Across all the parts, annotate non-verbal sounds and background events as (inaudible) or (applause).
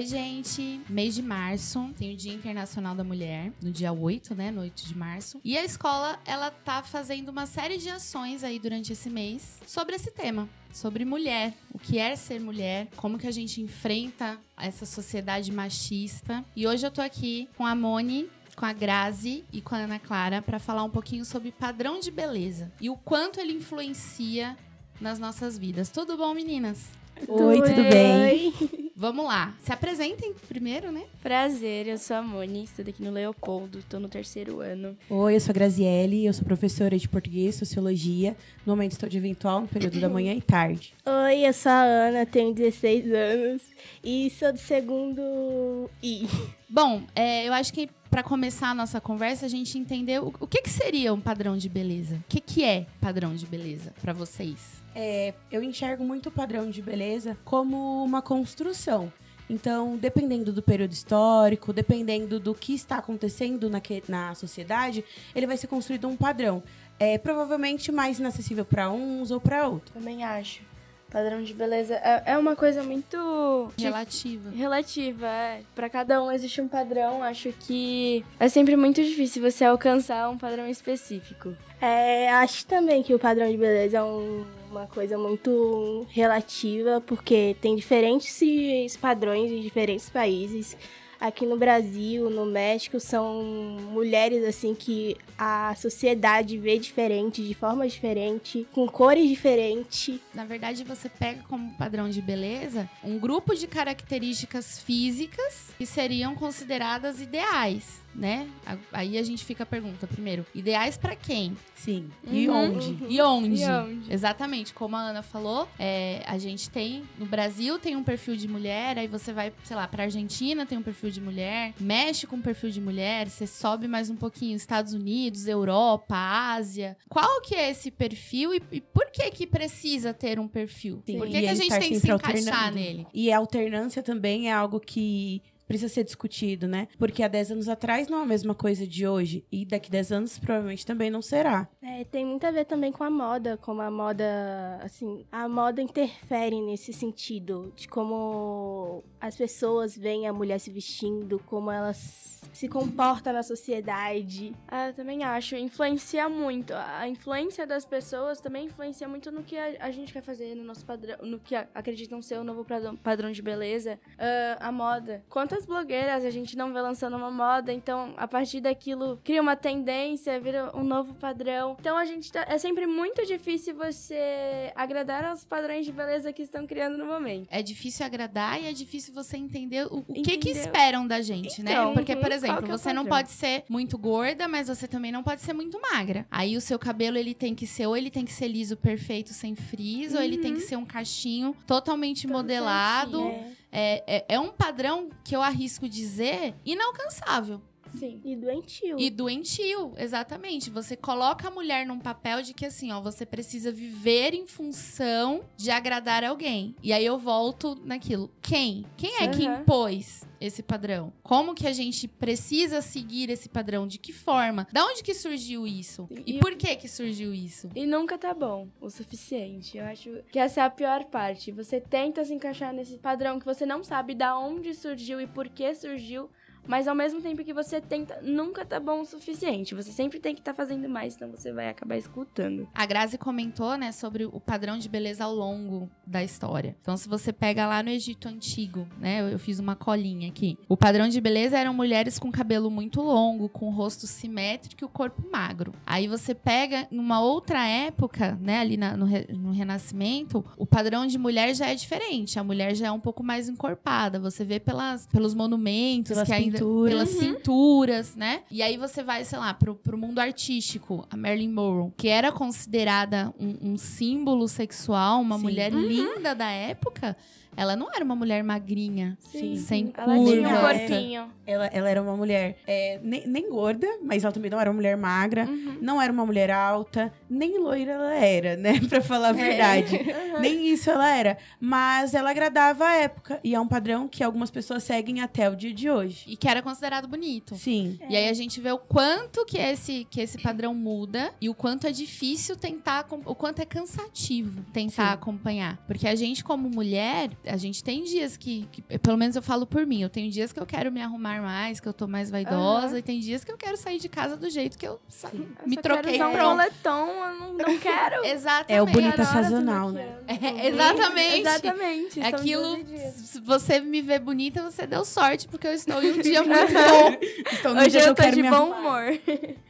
Oi, gente. Mês de março tem o Dia Internacional da Mulher, no dia 8, né? No 8 de março. E a escola, ela tá fazendo uma série de ações aí durante esse mês sobre esse tema. Sobre mulher, o que é ser mulher, como que a gente enfrenta essa sociedade machista. E hoje eu tô aqui com a Moni, com a Grazi e com a Ana Clara para falar um pouquinho sobre padrão de beleza e o quanto ele influencia nas nossas vidas. Tudo bom, meninas? Oi, tudo bem? (laughs) Vamos lá. Se apresentem primeiro, né? Prazer, eu sou a Moni, estudo aqui no Leopoldo, tô no terceiro ano. Oi, eu sou a Graziele, eu sou professora de português e sociologia. No momento estou de eventual no período da manhã e tarde. Oi, eu sou a Ana, tenho 16 anos e sou do segundo I. Bom, é, eu acho que para começar a nossa conversa, a gente entender o, o que, que seria um padrão de beleza. O que, que é padrão de beleza para vocês? É, eu enxergo muito o padrão de beleza como uma construção. Então, dependendo do período histórico, dependendo do que está acontecendo na, na sociedade, ele vai ser construído um padrão. É provavelmente mais inacessível para uns ou para outros. Também acho. Padrão de beleza é, é uma coisa muito relativa. Relativa, é. Para cada um existe um padrão. Acho que é sempre muito difícil você alcançar um padrão específico. É, acho também que o padrão de beleza é um, uma coisa muito relativa, porque tem diferentes padrões em diferentes países aqui no Brasil, no México, são mulheres assim que a sociedade vê diferente, de forma diferente, com cores diferentes. Na verdade, você pega como padrão de beleza um grupo de características físicas que seriam consideradas ideais né? Aí a gente fica a pergunta primeiro, ideais para quem? Sim. E uhum, onde? Uhum. E, onde? e onde? Exatamente, como a Ana falou, é, a gente tem no Brasil tem um perfil de mulher, aí você vai, sei lá, para Argentina tem um perfil de mulher, México um perfil de mulher, você sobe mais um pouquinho, Estados Unidos, Europa, Ásia. Qual que é esse perfil e, e por que que precisa ter um perfil? Sim. Por que, que a gente tem que se encaixar nele? E a alternância também é algo que precisa ser discutido, né? Porque há 10 anos atrás não é a mesma coisa de hoje. E daqui 10 anos provavelmente também não será. É, tem muito a ver também com a moda, como a moda, assim, a moda interfere nesse sentido de como as pessoas veem a mulher se vestindo, como elas se comporta na sociedade. Ah, eu também acho. Influencia muito. A influência das pessoas também influencia muito no que a, a gente quer fazer, no nosso padrão, no que acreditam ser o novo padrão, padrão de beleza. Uh, a moda. Quantas blogueiras a gente não vê lançando uma moda, então a partir daquilo cria uma tendência, vira um novo padrão. Então a gente tá, é sempre muito difícil você agradar aos padrões de beleza que estão criando no momento. É difícil agradar e é difícil você entender o, o que que esperam da gente, né? então, né? Porque, por por exemplo, é você não pode ser muito gorda, mas você também não pode ser muito magra. Aí o seu cabelo, ele tem que ser, ou ele tem que ser liso, perfeito, sem frizz, uhum. ou ele tem que uhum. ser um cachinho totalmente Todo modelado. Certinho, é. É, é, é um padrão que eu arrisco dizer inalcançável. Sim. E doentio. E doentio, exatamente. Você coloca a mulher num papel de que assim, ó, você precisa viver em função de agradar alguém. E aí eu volto naquilo. Quem? Quem é uhum. que impôs esse padrão? Como que a gente precisa seguir esse padrão? De que forma? Da onde que surgiu isso? E, e por que que surgiu isso? E nunca tá bom o suficiente. Eu acho que essa é a pior parte. Você tenta se encaixar nesse padrão que você não sabe da onde surgiu e por que surgiu, mas ao mesmo tempo que você tenta, nunca tá bom o suficiente. Você sempre tem que estar tá fazendo mais, senão você vai acabar escutando. A Grazi comentou, né, sobre o padrão de beleza ao longo da história. Então, se você pega lá no Egito Antigo, né, eu fiz uma colinha aqui. O padrão de beleza eram mulheres com cabelo muito longo, com rosto simétrico e o corpo magro. Aí você pega numa outra época, né, ali na, no, no Renascimento, o padrão de mulher já é diferente. A mulher já é um pouco mais encorpada. Você vê pelas, pelos monumentos pelas que ainda pelas uhum. pinturas, né? E aí você vai, sei lá, pro, pro mundo artístico, a Marilyn Monroe, que era considerada um, um símbolo sexual, uma Sim. mulher uhum. linda da época, ela não era uma mulher magrinha, Sim. sem ela curva. Tinha um corpinho. Ela, ela era uma mulher é, nem, nem, gorda, mas ela também não era uma mulher magra, uhum. não era uma mulher alta, nem loira ela era, né? (laughs) pra falar a é. verdade. É. (laughs) Nem isso ela era. Mas ela agradava a época. E é um padrão que algumas pessoas seguem até o dia de hoje. E que era considerado bonito. Sim. É. E aí a gente vê o quanto que esse, que esse padrão muda e o quanto é difícil tentar, o quanto é cansativo tentar Sim. acompanhar. Porque a gente, como mulher, a gente tem dias que, que- pelo menos eu falo por mim, eu tenho dias que eu quero me arrumar mais, que eu tô mais vaidosa, Aham. e tem dias que eu quero sair de casa do jeito que eu sa- Eu me só troquei quero usar um moletom, eu não, não quero. (laughs) Exatamente. É o bonita hora sazonal, né? É, (laughs) exatamente. Exatamente. Aquilo, se você me vê bonita, você deu sorte, porque eu estou em um dia (laughs) muito bom. No Hoje dia que eu tô quero de me bom arrumar. humor.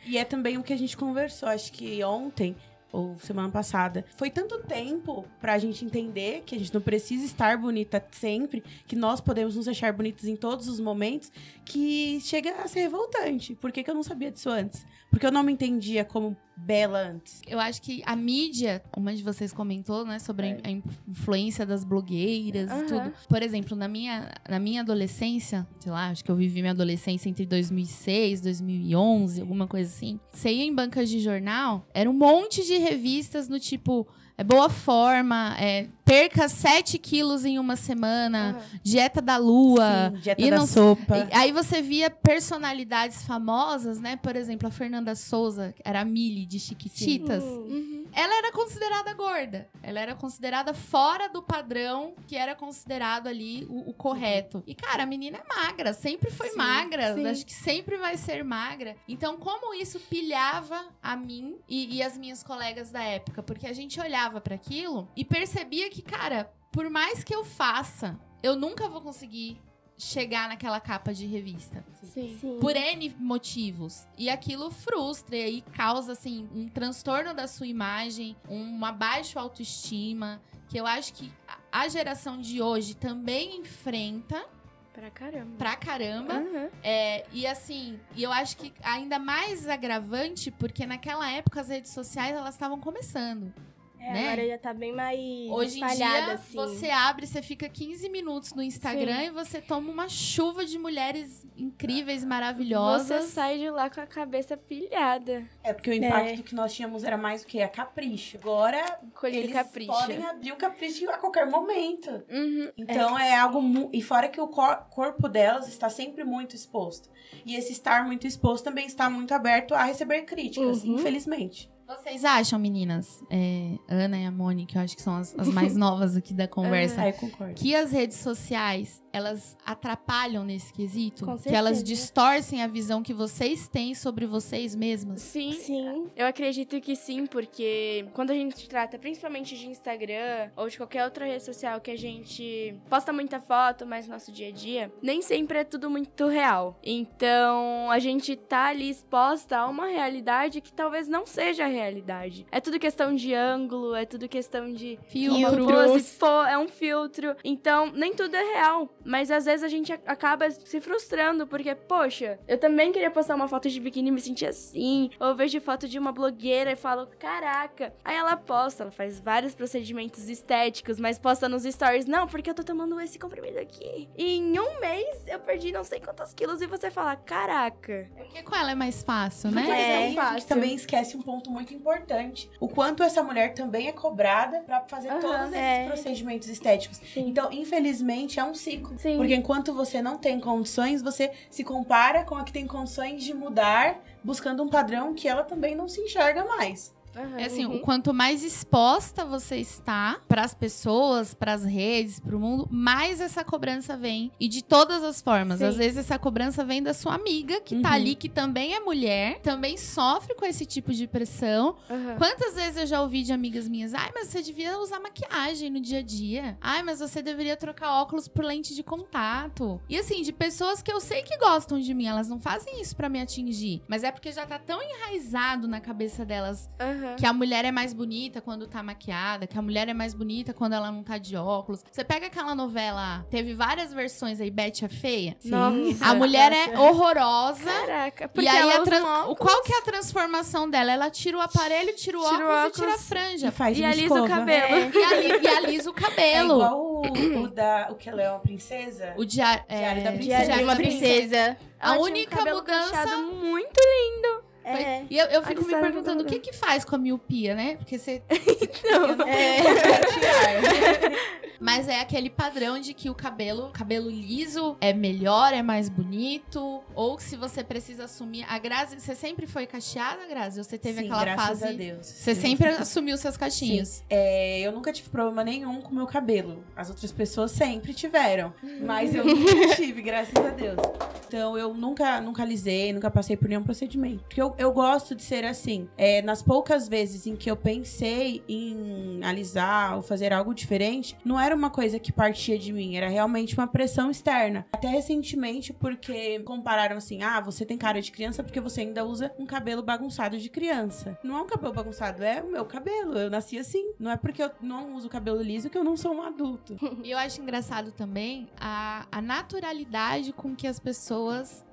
E é também o que a gente conversou, acho que ontem ou semana passada. Foi tanto tempo pra gente entender que a gente não precisa estar bonita sempre, que nós podemos nos achar bonitas em todos os momentos, que chega a ser revoltante. Por que, que eu não sabia disso antes? Porque eu não me entendia como bela antes. Eu acho que a mídia, uma de vocês comentou, né, sobre a É. a influência das blogueiras e Aham. tudo. Por exemplo, na minha, na minha adolescência, sei lá, acho que eu vivi minha adolescência entre 2006, 2011, alguma coisa assim. Você ia em bancas de jornal, era um monte de revistas no tipo. É boa forma, é, perca 7 quilos em uma semana, dieta da lua, Sim, dieta e da não- sopa. Aí você via personalidades famosas, né? Por exemplo, a Fernanda Souza, que era a Millie de Chiquititas. Hum. Uhum. Ela era considerada gorda. Ela era considerada fora do padrão que era considerado ali o, o correto. E, cara, a menina é magra, sempre foi Sim, magra. sim. Acho que sempre vai ser magra. Então, como isso pilhava a mim e, e as minhas colegas da época? Porque a gente olhava para aquilo e percebia que, cara, por mais que eu faça, eu nunca vou conseguir chegar naquela capa de revista. Sim. Sim. Por N motivos. E aquilo frustra e aí causa, assim, um transtorno da sua imagem, uma baixa autoestima, que eu acho que a- geração de hoje também enfrenta Pra caramba. pra caramba. Aham. É, e assim, e eu acho que ainda mais agravante, porque naquela época as redes sociais elas estavam começando. É, né? Agora já tá bem mais Hoje em dia, assim. você abre, você fica 15 minutos no Instagram Sim. e você toma uma chuva de mulheres incríveis, maravilhosas. Você sai de lá com a cabeça pilhada. É porque o impacto que nós tínhamos era mais o quê? A capricho. Agora, Coisa de eles capricho. podem abrir o capricho a qualquer momento. Uhum. Então é, algo. mu- E fora que o cor- corpo delas está sempre muito exposto. E esse estar muito exposto também está muito aberto a receber críticas, Uhum. infelizmente. Vocês acham, meninas, é, Ana e a que eu acho que são as, as mais (laughs) novas aqui da conversa, eu concordo. que as redes sociais, elas atrapalham nesse quesito? Com que elas distorcem a visão que vocês têm sobre vocês mesmas? Sim. Sim. Eu acredito que sim, porque quando a gente trata principalmente de Instagram ou de qualquer outra rede social que a gente posta muita foto, mas no nosso dia a dia, nem sempre é tudo muito real. Então, a gente tá ali exposta a uma realidade que talvez não seja a realidade. É tudo questão de ângulo, é tudo questão de Filtro. é um filtro. Então, nem tudo é real. Mas às vezes a gente acaba se frustrando, porque, poxa, eu também queria postar uma foto de biquíni e me sentir assim. Ou vejo foto de uma blogueira e falo, caraca. Aí ela posta, ela faz vários procedimentos estéticos, mas posta nos stories, não, porque eu tô tomando esse comprimido aqui. E em um mês eu perdi não sei quantos quilos e você fala, caraca. Porque com ela é mais fácil, Mas né? É, aí a gente fácil. também esquece um ponto muito importante. O quanto essa mulher também é cobrada pra fazer Aham, todos esses é. procedimentos estéticos. Sim. Então, infelizmente, é um ciclo. Sim. Porque enquanto você não tem condições, você se compara com a que tem condições de mudar, buscando um padrão que ela também não se enxerga mais. É assim, Uhum. o quanto mais exposta você está para as pessoas, para as redes, para o mundo, mais essa cobrança vem. E de todas as formas. Sim. Às vezes essa cobrança vem da sua amiga, que tá Uhum. ali, que também é mulher, também sofre com esse tipo de pressão. Aham. Quantas vezes eu já ouvi de amigas minhas, ai, mas você devia usar maquiagem no dia a dia. Ai, mas você deveria trocar óculos por lente de contato. E assim, de pessoas que eu sei que gostam de mim, elas não fazem isso pra me atingir. Mas é porque já tá tão enraizado na cabeça delas Aham. que a mulher é mais bonita quando tá maquiada, que a mulher é mais bonita quando ela não tá de óculos. Você pega aquela novela, teve várias versões aí, Betty a Feia. Nossa. A mulher é horrorosa. Caraca, E porque aí, ela a usa um óculos. qual que é a transformação dela? Ela tira o aparelho, tira o Tira o óculos, e tira a óculos. franja. E faz E alisa o cabelo. E, ali- e alisa o É cabelo. igual o, o da. O que ela é uma princesa? o dia, é, Diário da Diário de Diário uma da princesa. A Ela um única cabelo mudança- muito Foi- É. E eu, eu fico me perguntando o que que faz com a miopia, né? Porque você... (laughs) (laughs) Eu não É. (laughs) Mas é aquele padrão de que o cabelo, cabelo liso é melhor, é mais bonito. Ou se você precisa assumir. A Grazi, você sempre foi cacheada, Grazi? Você teve Sim, aquela graças fase. a Deus. Você sempre assumiu seus cachinhos. É, eu nunca tive problema nenhum com o meu cabelo. As outras pessoas sempre tiveram. Mas eu nunca (laughs) tive, graças a Deus. Então eu nunca, nunca alisei, nunca passei por nenhum procedimento. Porque eu, eu gosto de ser assim. É, nas poucas vezes em que eu pensei em alisar ou fazer algo diferente, não era uma coisa que partia de mim, era realmente uma pressão externa. Até recentemente, porque compararam assim: ah, você tem cara de criança porque você ainda usa um cabelo bagunçado de criança. Não é um cabelo bagunçado, é o meu cabelo. Eu nasci assim. Não é porque eu não uso cabelo liso que eu não sou um adulto. (laughs) E eu acho engraçado também a, a naturalidade com que as pessoas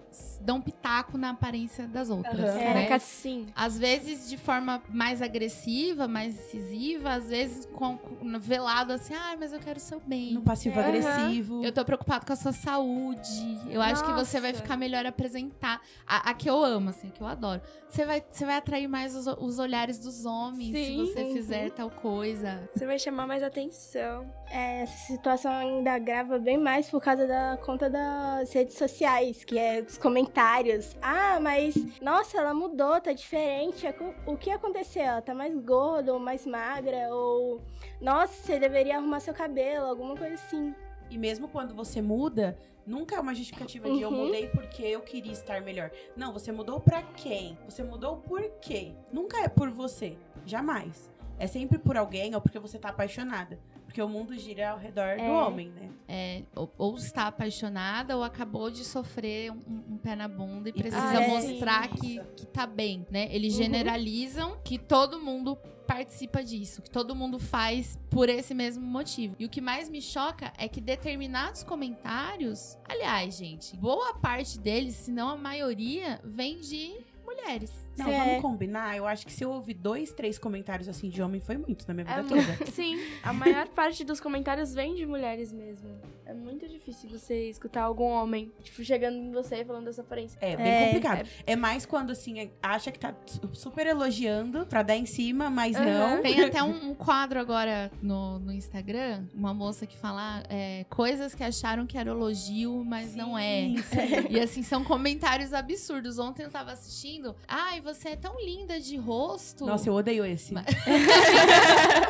dão pitaco na aparência das outras. É, né? assim. Às vezes de forma mais agressiva, mais incisiva, às vezes com, com- velado assim, ah, mas eu quero o seu bem. No passivo-agressivo. Eu tô preocupado com a sua saúde. Eu acho que você vai Nossa. ficar melhor apresentar. A, a que eu amo, assim, a que eu adoro. Você vai, você vai atrair mais os, os olhares dos homens Sim. se você Uhum. fizer tal coisa. Você vai chamar mais atenção. É, essa situação ainda grava bem mais por causa da conta das redes sociais, que é comentários. Ah, mas nossa, ela mudou, tá diferente. Aco- O que aconteceu? Ela tá mais gorda ou mais magra? Ou nossa, você deveria arrumar seu cabelo, alguma coisa assim. E mesmo quando você muda, nunca é uma justificativa de eu Uhum. mudei porque eu queria estar melhor. Não, você mudou pra quem? Você mudou por quê? Nunca é por você. Jamais. É sempre por alguém ou porque você tá apaixonada. Porque o mundo gira ao redor do É. homem, né? É, ou, ou está apaixonada ou acabou de sofrer um, um pé na bunda e precisa Ah, mostrar que, que tá bem, né? Eles Uhum. generalizam que todo mundo participa disso, que todo mundo faz por esse mesmo motivo. E o que mais me choca é que determinados comentários, aliás, gente, boa parte deles, se não a maioria, vem de mulheres. Não, É. vamos combinar? Eu acho que se eu ouvir dois, três comentários assim de homem, foi muito na minha vida É toda. (laughs) Sim, a maior parte dos comentários vem de mulheres mesmo. É muito difícil você escutar algum homem, tipo, chegando em você e falando dessa aparência. É bem É. complicado. É mais quando, assim, é- acha que tá su- super elogiando pra dar em cima, mas Aham. não. Tem até um, um quadro agora no, no Instagram, uma moça que fala é, coisas que acharam que era elogio, mas não é. Sim, sim. (laughs) E assim, são comentários absurdos. Ontem eu tava assistindo. Ai, você é tão linda de rosto. Nossa, eu odeio esse. Mas- (laughs)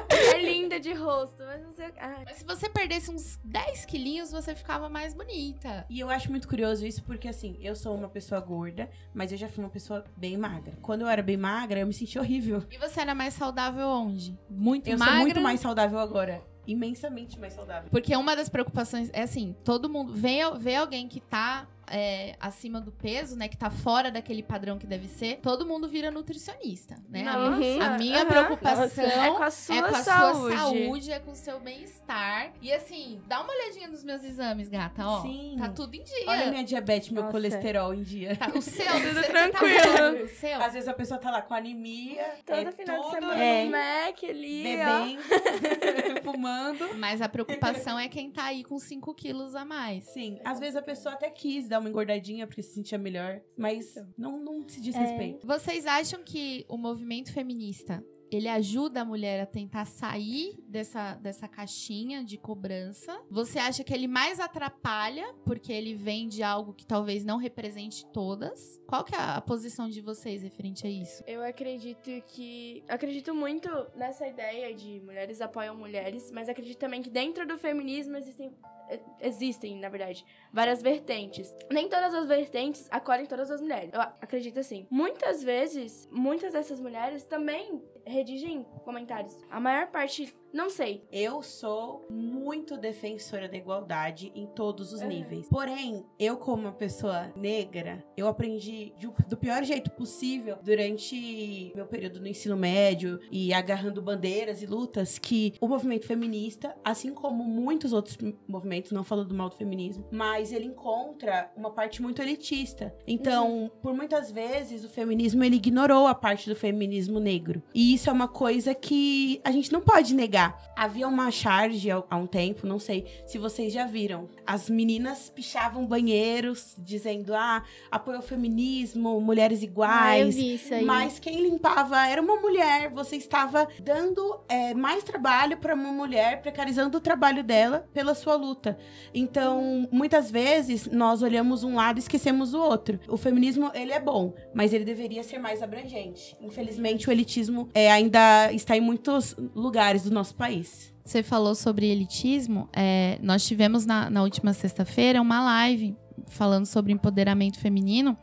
É linda de rosto, mas não sei. Ah, Mas se você perdesse uns 10 quilinhos, você ficava mais bonita. E eu acho muito curioso isso porque, assim, eu sou uma pessoa gorda, mas eu já fui uma pessoa bem magra. Quando eu era bem magra, eu me sentia horrível. E você era mais saudável onde? Muito Eu magra? sou muito mais saudável agora. Imensamente mais saudável. Porque uma das preocupações é assim, todo mundo vê, vê alguém que tá é, acima do peso, né? Que tá fora daquele padrão que deve ser, todo mundo vira nutricionista, né? A Nossa, minha- a minha aham. preocupação é com a sua, é com a saúde. sua saúde, é com o seu bem-estar. E assim, dá uma olhadinha nos meus exames, gata, ó. Sim. Tá tudo em dia. Olha minha diabetes, meu Nossa. colesterol em dia. Tá- o seu, Tudo você- você tranquilo. Tá vendo? o seu. Às vezes a pessoa tá lá com anemia, Todo é final de semana É. no Mac ali, ó. bebendo, (laughs) fumando. Mas a preocupação é quem tá aí com 5 quilos a mais. Sim, às vezes a pessoa até quis dar uma engordadinha porque se sentia melhor, mas não, não se diz É. respeito. Vocês acham que o movimento feminista ele ajuda a mulher a tentar sair dessa, dessa caixinha de cobrança? Você acha que ele mais atrapalha porque ele vem de algo que talvez não represente todas? Qual que é a posição de vocês referente a isso? Eu acredito que. Acredito muito nessa ideia de mulheres apoiam mulheres, mas acredito também que dentro do feminismo existem. Existem, na verdade, várias vertentes. Nem todas as vertentes acolhem todas as mulheres. Eu acredito assim. Muitas vezes, muitas dessas mulheres também redigem comentários. A maior parte, não sei. Eu sou muito defensora da igualdade em todos os Uhum. níveis. Porém, eu, como uma pessoa negra, eu aprendi de- do pior jeito possível durante meu período no ensino médio e agarrando bandeiras e lutas que o movimento feminista, assim como muitos outros m- movimentos, não falando mal do feminismo, mas ele encontra uma parte muito elitista. Então, por muitas vezes, o feminismo ele ignorou a parte do feminismo negro. E isso é uma coisa que a gente não pode negar. Havia uma charge há um tempo, não sei se vocês já viram. As meninas pichavam banheiros, dizendo, ah, apoio ao feminismo, mulheres Ah, eu iguais. vi isso aí. Mas quem limpava era uma mulher. Você estava dando é, mais trabalho para uma mulher, precarizando o trabalho dela pela sua luta. Então, muitas vezes nós olhamos um lado e esquecemos o outro. O feminismo ele é bom, mas ele deveria ser mais abrangente. Infelizmente, o elitismo é, ainda está em muitos lugares do nosso país. Você falou sobre elitismo. é, nós tivemos na, na última sexta-feira uma live falando sobre empoderamento feminino.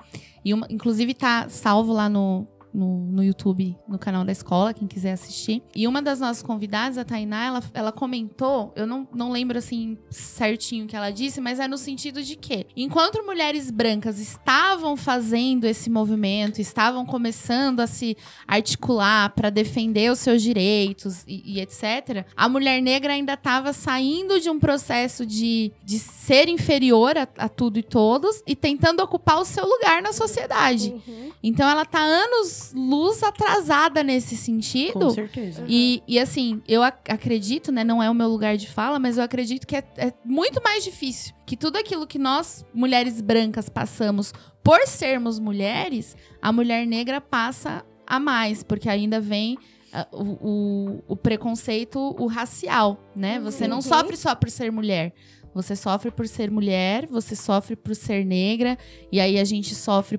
E uma- inclusive tá salvo lá no, no, no YouTube, no canal da escola, quem quiser assistir. E uma das nossas convidadas, a Tainá, ela, ela comentou, eu não, não lembro assim certinho o que ela disse, mas é no sentido de que, enquanto mulheres brancas estavam fazendo esse movimento, estavam começando a se articular para defender os seus direitos e, e etc., a mulher negra ainda estava saindo de um processo de, de ser inferior a, a tudo e todos e tentando ocupar o seu lugar na sociedade. Uhum. Então ela tá anos luz atrasada nesse Com sentido. certeza. E, e assim, eu ac- acredito, né? Não é o meu lugar de fala, mas eu acredito que é, é muito mais difícil. Que tudo aquilo que nós, mulheres brancas, passamos por sermos mulheres, a mulher negra passa a mais, porque ainda vem. ah, o, o- o preconceito, o racial, né? Você não Uhum. sofre só por ser mulher. Você sofre por ser mulher, você sofre por ser negra, e aí a gente sofre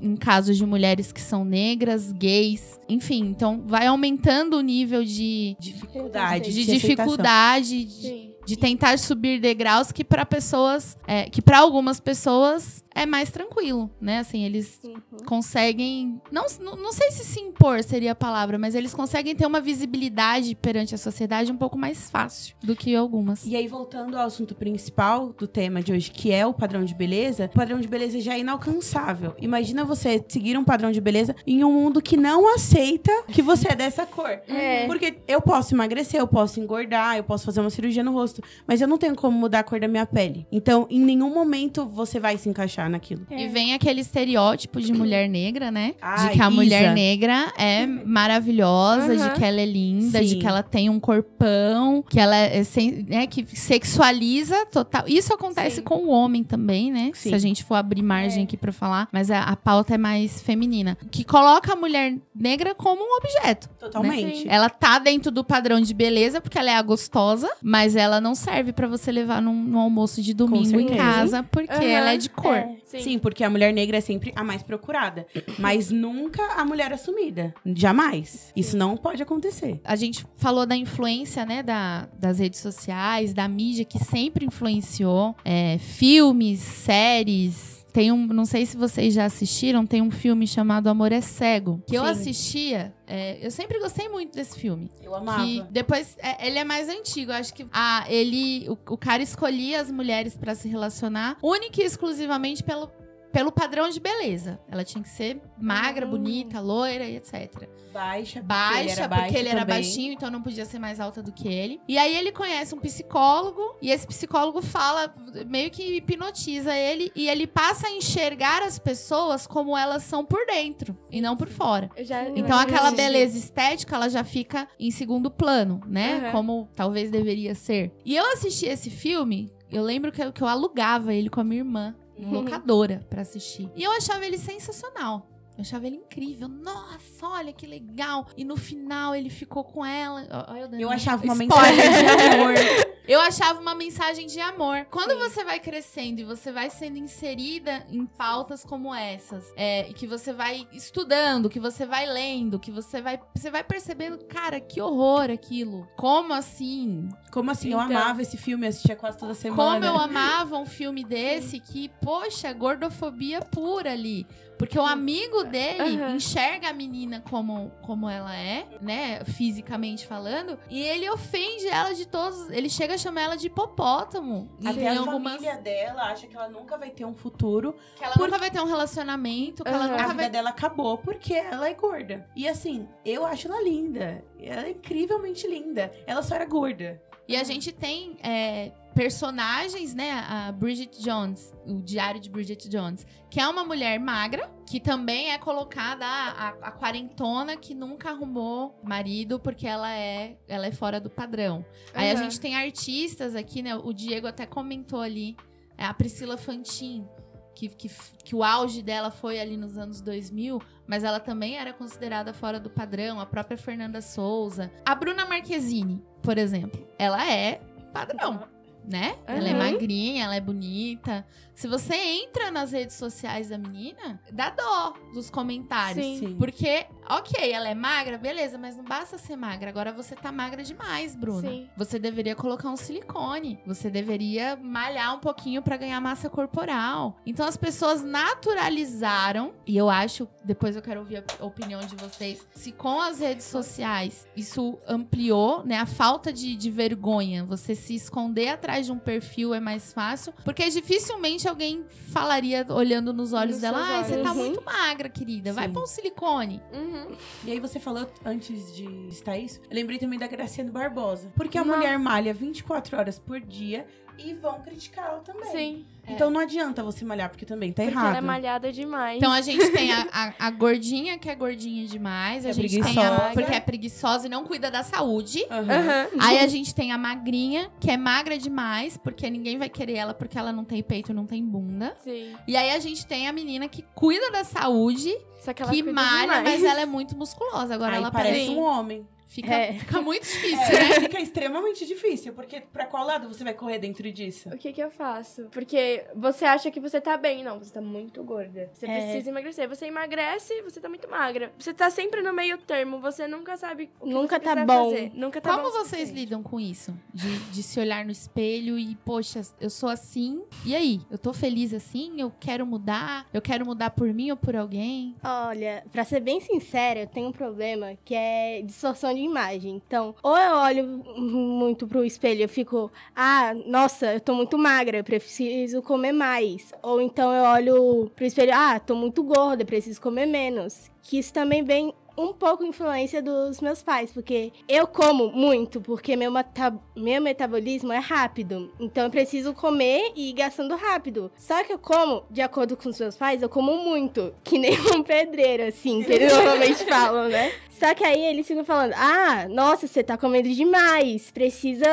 em casos de mulheres que são negras, gays, enfim. Então, vai aumentando o nível de, Dificuldade. de aceitação. dificuldade, de. De tentar subir degraus que para pessoas, é, que para algumas pessoas é mais tranquilo, né? Assim, eles Uhum. conseguem, não, não, sei se se impor seria a palavra, mas eles conseguem ter uma visibilidade perante a sociedade um pouco mais fácil do que algumas. E aí, voltando ao assunto principal do tema de hoje, que é o padrão de beleza, o padrão de beleza já é inalcançável. Imagina você seguir um padrão de beleza em um mundo que não aceita que você é dessa cor. É. Porque eu posso emagrecer, eu posso engordar, eu posso fazer uma cirurgia no rosto, mas eu não tenho como mudar a cor da minha pele. Então, em nenhum momento você vai se encaixar naquilo. E vem aquele estereótipo de mulher negra, né? Ai, de que a Isa. mulher negra é maravilhosa, de Aham. que ela é linda, de Sim. que ela tem um corpão, que ela é, né, que sexualiza total. Isso acontece Sim. com o homem também, né? Sim. Se a gente for abrir margem É. aqui pra falar, mas a, a pauta é mais feminina, que coloca a mulher negra como um objeto. Totalmente. Sim. Ela tá dentro do padrão de beleza porque ela é a gostosa, mas ela não serve pra você levar num, num almoço de domingo em casa porque Aham. ela é de cor. É. Sim. Sim, porque a mulher negra é sempre a mais procurada. Mas nunca a mulher assumida. Jamais. Isso não pode acontecer. A gente falou da influência, né, da, das redes sociais, da mídia que sempre influenciou. É, filmes, séries. Tem um, não sei se vocês já assistiram, tem um filme chamado Amor é Cego. Que eu Sim. assistia, é, eu sempre gostei muito desse filme. Eu amava. Que depois, é, ele é mais antigo, eu acho que ah, ele, o, o cara escolhia as mulheres pra se relacionar única e exclusivamente pelo, pelo padrão de beleza. Ela tinha que ser magra, Hum. bonita, loira e etc Baixa, baixa, porque ele era, também. baixinho, então não podia ser mais alta do que ele. E aí ele conhece um psicólogo, e esse psicólogo fala, meio que hipnotiza ele, e ele passa a enxergar as pessoas como elas são por dentro, e não por fora. Já, Então aquela beleza estética, ela já fica em segundo plano, né? Aham. Como talvez deveria ser. E eu assisti esse filme, eu lembro que eu, que eu alugava ele com a minha irmã, locadora, pra assistir. E eu achava ele sensacional. Eu achava ele incrível. Nossa, olha que legal. E no final ele ficou com ela. Ó, eu, Eu achava uma spoiler. mensagem de amor. (laughs) Eu achava uma mensagem de amor. Quando você vai crescendo e você vai sendo inserida em pautas como essas, é, e que você vai estudando, que você vai lendo, que você vai, você vai percebendo, cara, que horror aquilo. Como assim? Como assim? Eu Então. amava esse filme, eu assistia quase toda semana. Como eu amava um filme desse que, poxa, gordofobia pura ali. Porque o amigo dele Aham. enxerga a menina como, como ela é, né? Fisicamente falando. E ele ofende ela de todos. Ele chega a chamar ela de hipopótamo. Até a algumas. família dela acha que ela nunca vai ter um futuro. Que ela Por- nunca vai ter um relacionamento. Que ela Aham. A nunca vida vai. dela acabou porque ela é gorda. E assim, eu acho ela linda. Ela é incrivelmente linda. Ela só era gorda. E a gente tem é, personagens, né? A Bridget Jones, o Diário de Bridget Jones, que é uma mulher magra, que também é colocada a, a, a quarentona que nunca arrumou marido porque ela é, ela é fora do padrão. Aí a gente tem artistas aqui, né? O Diego até comentou ali, é a Priscila Fantin. Que, que, que o auge dela foi ali nos anos 2000, mas ela também era considerada fora do padrão. A própria Fernanda Souza. A Bruna Marquezine, por exemplo, ela é padrão, né? Ela é Uhum. magrinha, ela é bonita. Se você entra nas redes sociais da menina, dá dó dos comentários. Sim. Porque, ok, ela é magra, beleza, mas não basta ser magra. Agora você tá magra demais, Bruna. Sim. Você deveria colocar um silicone. Você deveria malhar um pouquinho pra ganhar massa corporal. Então as pessoas naturalizaram, e eu acho, depois eu quero ouvir a opinião de vocês, se com as redes sociais isso ampliou, né, a falta de, de vergonha, você se esconder atrás de um perfil é mais fácil, porque dificilmente alguém falaria olhando nos olhos Nos dela, ai, você tá olhos." muito magra, querida, vai Sim. pôr um silicone. Uhum. E aí você falou antes de estar isso, eu lembrei também da Graciane Barbosa. Porque a Não. mulher malha 24 horas por dia e vão criticá-la É. também. Sim. Então não adianta você malhar, porque também tá Porque errado. ela é malhada demais. Então a gente tem a, (laughs) a- a gordinha que é gordinha demais, a É gente tem a preguiçosa. porque é preguiçosa e não cuida da saúde. Aham. Aham. Aí a gente tem a magrinha, que é magra demais, porque ninguém vai querer ela porque ela não tem peito, não tem bunda. Sim. E aí a gente tem a menina que cuida da saúde, que ela que cuida malha, demais. mas ela é muito musculosa. Agora Aí ela parece um homem. fica, É. fica muito difícil, É, né? fica (laughs) extremamente difícil, porque pra qual lado você vai correr dentro disso? O que que eu faço? Porque você acha que você tá bem. Não, você tá muito gorda. Você É. precisa emagrecer. Você emagrece, você tá muito magra. Você tá sempre no meio termo. Você nunca sabe o que Nunca você tá bom. fazer. Nunca tá Como bom vocês lidam com isso? De, de se olhar no espelho e, poxa, eu sou assim. E aí? Eu tô feliz assim? Eu quero mudar? Eu quero mudar por mim ou por alguém? Olha, pra ser bem sincera, eu tenho um problema que é distorção de imagem. Então, ou eu olho muito pro espelho e fico, ah, nossa, eu tô muito magra, eu preciso comer mais. Ou então eu olho pro espelho, ah, tô muito gorda, preciso comer menos. Que isso também vem um pouco influência dos meus pais, porque eu como muito, porque meu, meta- meu metabolismo é rápido. Então eu preciso comer e ir gastando rápido. Só que eu como, de acordo com os meus pais, eu como muito. Que nem um pedreiro, assim, que eles normalmente (laughs) falam, né? Só que aí eles ficam falando: ah, nossa, você tá comendo demais, precisa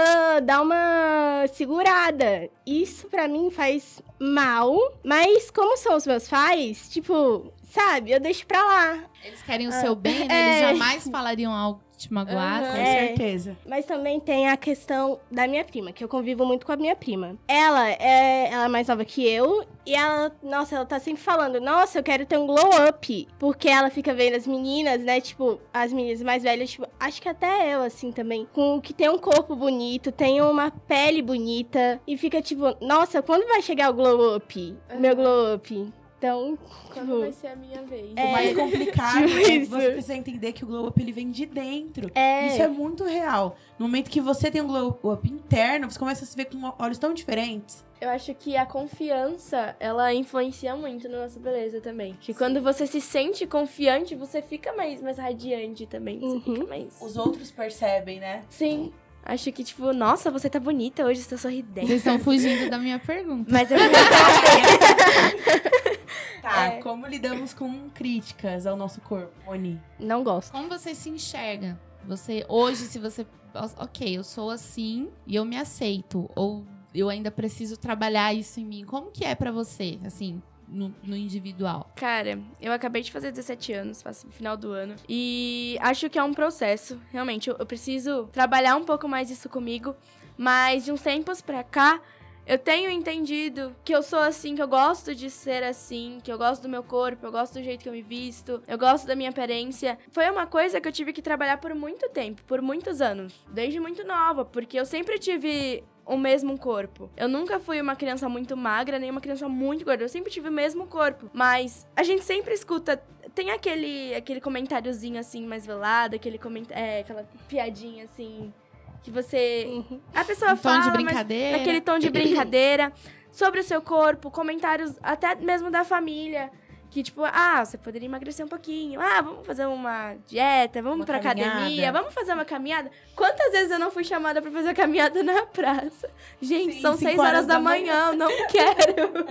dar uma segurada. Isso pra mim faz mal, mas como são os meus pais, tipo, sabe, eu deixo pra lá. Eles querem o seu bem, né? é. Eles jamais falariam algo que te magoasse. Com É. certeza. Mas também tem a questão da minha prima, que eu convivo muito com a minha prima. Ela é, ela é mais nova que eu e ela, nossa, ela tá sempre falando: "Nossa, eu quero ter um glow up", porque ela fica vendo as meninas, né, tipo, as meninas mais velhas, tipo, acho que até eu assim também, com que tem um corpo bonito, tem uma pele bonita e fica tipo: "Nossa, quando vai chegar o glow up? O Meu glow up?" Então, Quando tipo, vai ser a minha vez? É. O mais complicado tipo é você precisa entender que o glow up ele vem de dentro. é, Isso é muito real. No momento que você tem um glow up interno, você começa a se ver com olhos tão diferentes. Eu acho que a confiança, ela influencia muito na nossa beleza também. Que quando você se sente confiante, você fica mais, mais radiante também. Você Uhum. fica mais... Os outros percebem, né? Sim. Acho que, tipo, nossa, você tá bonita hoje, você tá sorridente. Vocês estão fugindo da minha pergunta. Mas eu (laughs) Tá, É. como lidamos com críticas ao nosso corpo, Oni? não gosto. Como você se enxerga? Você, hoje, se você. Ok, eu sou assim e eu me aceito. Ou eu ainda preciso trabalhar isso em mim. Como que é pra você, assim, no, no individual? Cara, eu acabei de fazer 17 anos, faço no final do ano. E acho que é um processo. Realmente, eu, eu preciso trabalhar um pouco mais isso comigo. Mas de uns tempos pra cá, eu tenho entendido que eu sou assim, que eu gosto de ser assim, que eu gosto do meu corpo, eu gosto do jeito que eu me visto, eu gosto da minha aparência. Foi uma coisa que eu tive que trabalhar por muito tempo, por muitos anos, desde muito nova, porque eu sempre tive o mesmo corpo. Eu nunca fui uma criança muito magra, nem uma criança muito gorda. Eu sempre tive o mesmo corpo. Mas a gente sempre escuta. Tem aquele, aquele comentáriozinho assim, mais velado, aquele comentário. É, aquela piadinha assim. Que você. Uhum. A pessoa Um tom fala. de mas brincadeira. naquele tom de (clears throat) brincadeira, sobre o seu corpo, comentários até mesmo da família, que, tipo, ah, você poderia emagrecer um pouquinho. Ah, vamos fazer uma dieta, vamos Uma pra caminhada. academia, vamos fazer uma caminhada. Quantas vezes eu não fui chamada pra fazer caminhada na praça? Gente, Sim, são seis horas, horas da, da manhã, eu não quero.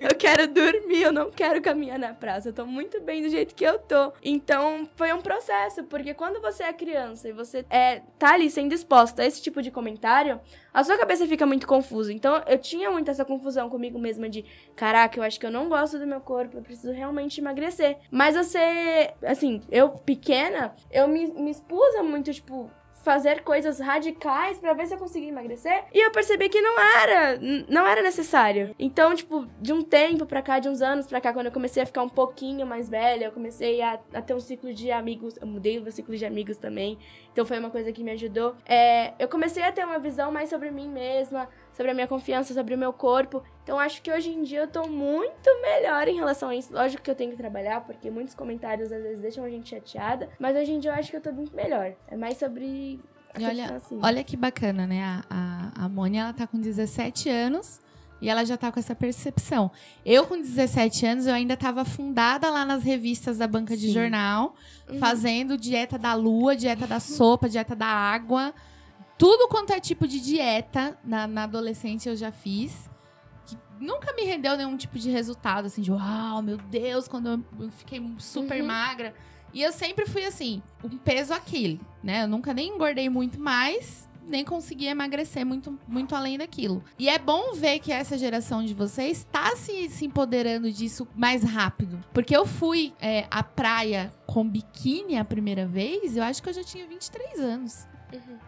eu quero dormir, eu não quero caminhar na praça. Eu tô muito bem do jeito que eu tô. Então, foi um processo, porque quando você é criança e você é, tá ali sendo exposta a esse tipo de comentário, a sua cabeça fica muito confusa. Então, eu tinha muito essa confusão comigo mesma de, caraca, eu acho que eu não gosto do meu corpo, eu preciso realmente emagrecer. Mas você, assim, eu pequena, eu me, me expus a muito, tipo, fazer coisas radicais pra ver se eu conseguia emagrecer. E eu percebi que não era, não era necessário. Então, tipo, de um tempo pra cá, de uns anos pra cá, quando eu comecei a ficar um pouquinho mais velha, eu comecei a, a ter um ciclo de amigos, eu mudei o meu ciclo de amigos também. Então foi uma coisa que me ajudou. É, eu comecei a ter uma visão mais sobre mim mesma, sobre a minha confiança, sobre o meu corpo. Então acho que hoje em dia eu tô muito melhor em relação a isso. Lógico que eu tenho que trabalhar, porque muitos comentários às vezes deixam a gente chateada. Mas hoje em dia eu acho que eu tô muito melhor. É mais sobre. a E olha, assim. olha que bacana, né? A, a, a Mônia, ela tá com 17 anos e ela já tá com essa percepção. Eu, com 17 anos, eu ainda tava afundada lá nas revistas da banca de Sim. jornal, Uhum. fazendo dieta da lua, dieta da sopa, dieta da água. Tudo quanto é tipo de dieta na, na adolescência eu já fiz. Que nunca me rendeu nenhum tipo de resultado, assim, de uau, meu Deus, quando eu- eu fiquei super Uhum. magra. E eu sempre fui assim, um peso aquele, né? Eu nunca nem engordei muito mais, nem consegui emagrecer muito, muito além daquilo. E é bom ver que essa geração de vocês está se, se empoderando disso mais rápido. Porque eu fui é, à praia com biquíni a primeira vez, eu acho que eu já tinha 23 anos. Uhum.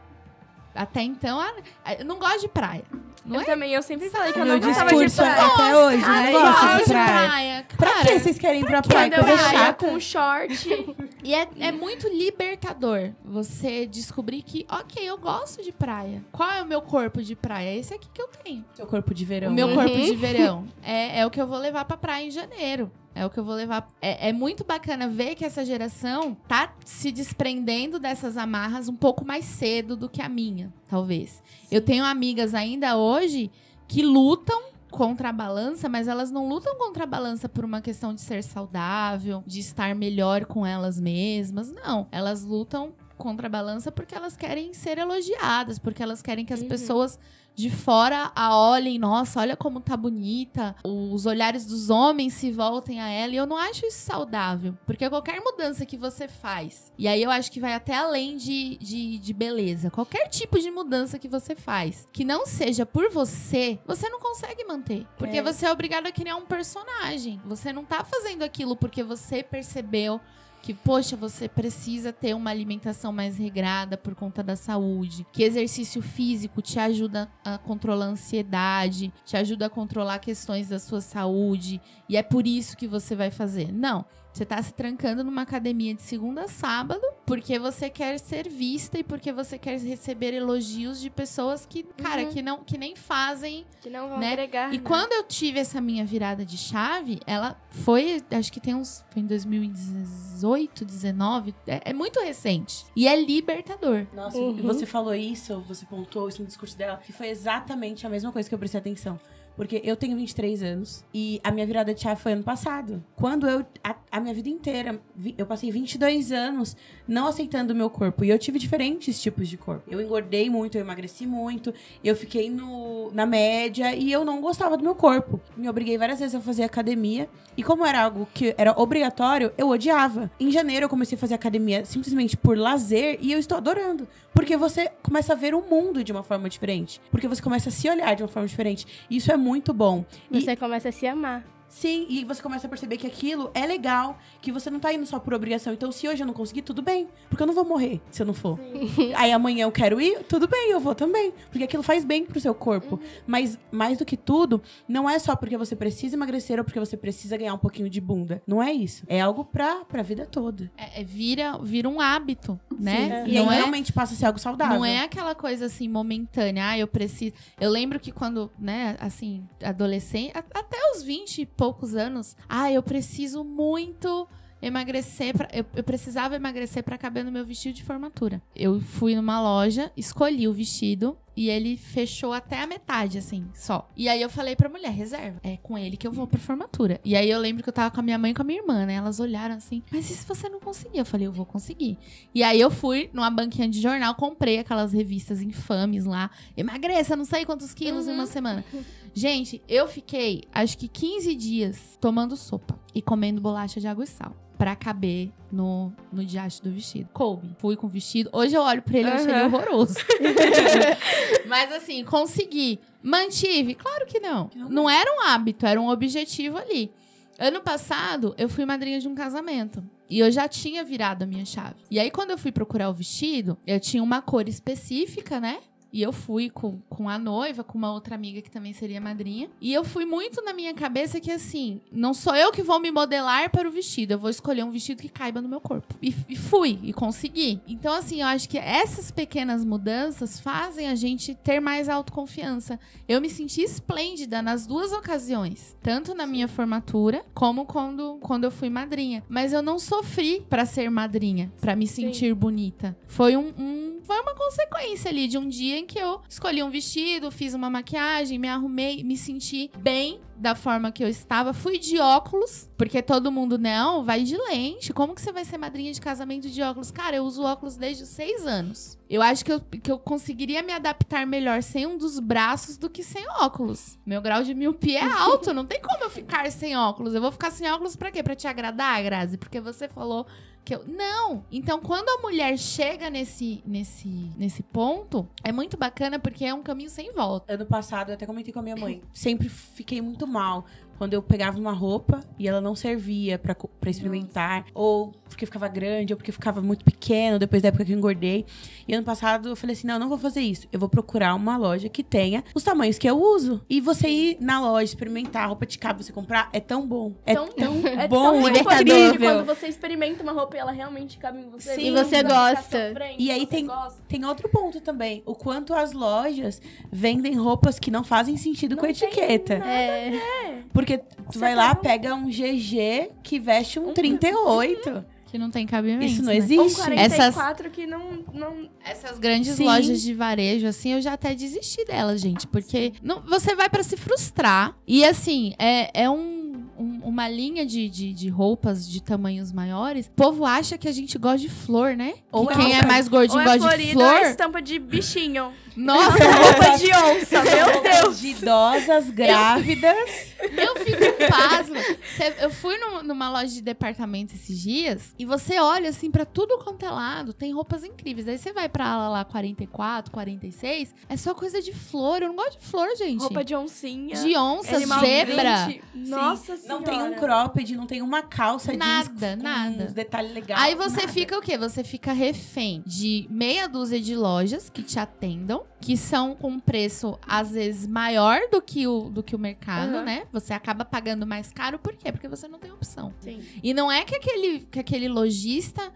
Até então, ah, eu não gosto de praia. Não eu é? também, eu sempre falei que eu Meu não gostava de discurso praia. até hoje, Ai, não gosto gosto de de praia. Pra que vocês querem ir pra praia? Eu Coisa ia chata. com short. E é, é muito libertador você descobrir que, ok, eu gosto de praia. Qual é o meu corpo de praia? Esse aqui que eu tenho. Seu corpo de verão. O meu Uhum. corpo de verão. É, é o que eu vou levar pra praia em janeiro. É o que eu vou levar. É, é muito bacana ver que essa geração tá se desprendendo dessas amarras um pouco mais cedo do que a minha, talvez. Eu tenho amigas ainda hoje que lutam contra a balança, mas elas não lutam contra a balança por uma questão de ser saudável, de estar melhor com elas mesmas. Não. Elas lutam contra a balança porque elas querem ser elogiadas, porque elas querem que as Uhum. pessoas de fora a olhem, nossa, olha como tá bonita. Os olhares dos homens se voltem a ela. E eu não acho isso saudável. Porque qualquer mudança que você faz, e aí eu acho que vai até além de, de, de beleza. Qualquer tipo de mudança que você faz, que não seja por você, você não consegue manter. Porque É. você é obrigado a criar um personagem. Você não tá fazendo aquilo porque você percebeu que, poxa, você precisa ter uma alimentação mais regrada por conta da saúde, que exercício físico te ajuda a controlar a ansiedade, te ajuda a controlar questões da sua saúde, e é por isso que você vai fazer. Não. Você tá se trancando numa academia de segunda a sábado porque você quer ser vista e porque você quer receber elogios de pessoas que, cara, Uhum. que não que nem fazem Que não vão Né? agregar. e né? quando eu tive essa minha virada de chave, ela foi, acho que tem uns. Foi em 2018, 19. É, é muito recente. E é libertador. Nossa, Uhum. e você falou isso, você pontuou isso no discurso dela, que foi exatamente a mesma coisa que eu prestei atenção. Porque eu tenho 23 anos e a minha virada de chave foi ano passado. Quando eu. A, a minha vida inteira, vi- eu passei 22 anos não aceitando o meu corpo. E eu tive diferentes tipos de corpo. Eu engordei muito, eu emagreci muito, eu fiquei no, na média e eu não gostava do meu corpo. Me obriguei várias vezes a fazer academia. E como era algo que era obrigatório, eu odiava. Em janeiro eu comecei a fazer academia simplesmente por lazer e eu estou adorando. Porque você começa a ver o mundo de uma forma diferente. Porque você começa a se olhar de uma forma diferente. E isso é muito bom. E- Você começa a se amar. Sim, e você começa a perceber que aquilo é legal, que você não tá indo só por obrigação. Então, se hoje eu não conseguir, tudo bem. Porque eu não vou morrer se eu não for. Aí amanhã eu quero ir, tudo bem, eu vou também. Porque aquilo faz bem pro seu corpo. Mas, mais do que tudo, não é só porque você precisa emagrecer ou porque você precisa ganhar um pouquinho de bunda. Não é isso. É algo pra, pra vida toda. É, é- vira, vira um hábito, né? E aí Não é, realmente passa a ser algo saudável. não é aquela coisa assim momentânea. Ah, eu preciso. Eu lembro que quando, né, assim, adolescente, até os 20 e poucos anos, ah, eu preciso muito emagrecer. Pra, eu, eu precisava emagrecer pra caber no meu vestido de formatura. Eu fui numa loja, escolhi o vestido. e ele fechou até a metade, assim, só. E aí eu falei pra mulher, reserva, é com ele que eu vou pra formatura. E aí eu lembro que eu tava com a minha mãe e com a minha irmã, né? Elas olharam assim, mas e se você não conseguir? Eu falei, eu vou conseguir. E aí eu fui numa banquinha de jornal, comprei aquelas revistas infames lá, emagreça, não sei quantos quilos em uma semana. (laughs) Gente, eu fiquei, acho que 15 dias tomando sopa e comendo bolacha de água e sal. Pra caber no, no diacho do vestido. Coube. Fui com o vestido. Hoje eu olho pra ele e achei ele horroroso. (laughs) Mas assim, consegui. Mantive? Claro que não. Que não Não era um hábito, era um objetivo ali. Ano passado, eu fui madrinha de um casamento. E eu já tinha virado a minha chave. E aí, quando eu fui procurar o vestido, eu tinha uma cor específica, né? E eu fui com, com a noiva, com uma outra amiga que também seria madrinha. E eu fui muito na minha cabeça que, assim, não sou eu que vou me modelar para o vestido. Eu vou escolher um vestido que caiba no meu corpo. E, e fui, e consegui. Então, assim, eu acho que essas pequenas mudanças fazem a gente ter mais autoconfiança. Eu me senti esplêndida nas duas ocasiões. Tanto na minha formatura, como quando, quando eu fui madrinha. Mas eu não sofri para ser madrinha, para me Sim. sentir bonita. Foi um, um- foi uma consequência ali de um dia em que eu escolhi um vestido, fiz uma maquiagem, me arrumei, me senti bem da forma que eu estava. Fui de óculos, porque todo mundo, não, vai de lente. Como que você vai ser madrinha de casamento de óculos? Cara, eu uso óculos desde os seis anos. Eu acho que eu, que eu conseguiria me adaptar melhor sem um dos braços do que sem óculos. Meu grau de miopia é (laughs) alto, não tem como eu ficar sem óculos. Eu vou ficar sem óculos pra quê? Pra te agradar, Grazi? Porque você falou que eu. Não! Então, quando a mulher chega nesse, nesse, nesse ponto, é muito bacana porque é um caminho sem volta. Ano passado, eu até comentei com a minha mãe. Sempre fiquei muito mal quando eu pegava uma roupa e ela não servia pra experimentar. Ou porque ficava grande, ou porque ficava muito pequeno, depois da época que eu engordei. E ano passado eu falei assim: não, eu não vou fazer isso. Eu vou procurar uma loja que tenha os tamanhos que eu uso. E você ir na loja, experimentar, a roupa de cabo, você comprar, é tão bom. É Tão- tão, (laughs) É bom, tão é incrível. quando você experimenta uma roupa e ela realmente cabe em você. Sim. não E você gosta. sofrendo, E aí tem- gosta. Tem outro ponto também. O quanto as lojas vendem roupas que não fazem sentido com a Não etiqueta. nada É, Porque tu Você vai lá, pega pega um GG que veste um 38. Que não tem cabimento. Isso não né? Um existe. 44 que não, não... Essas grandes Sim. lojas de varejo, assim, eu já até desisti delas, gente. Porque não, você vai pra se frustrar. E, assim, é, é um, um- uma linha de, de, de roupas de tamanhos maiores. O povo acha que a gente gosta de flor, né? Ou que é quem é mais gordinho Ou é gosta de florida flor. ou é estampa de bichinho. Nossa, roupa de onça, meu Deus. De idosas grávidas. Eu fico pasma. Cê- Eu fui num- numa loja de departamento esses dias e você olha assim pra tudo quanto é lado, tem roupas incríveis. Aí você vai pra ala lá 44, 46, é só coisa de flor. Eu não gosto de flor, gente. Roupa de oncinha. de onça, animal zebra. print. Nossa Sim, Não senhora. tem um cropped, não tem uma calça Nada, jeans com nada. uns detalhes legais. Aí você nada. fica o quê? Você fica refém de meia dúzia de lojas que te atendam, que são com um preço às vezes maior do que o, do que o mercado, Aham. né? Você acaba pagando mais caro, por quê? Porque você não tem opção. Sim. E não é que aquele, que aquele lojista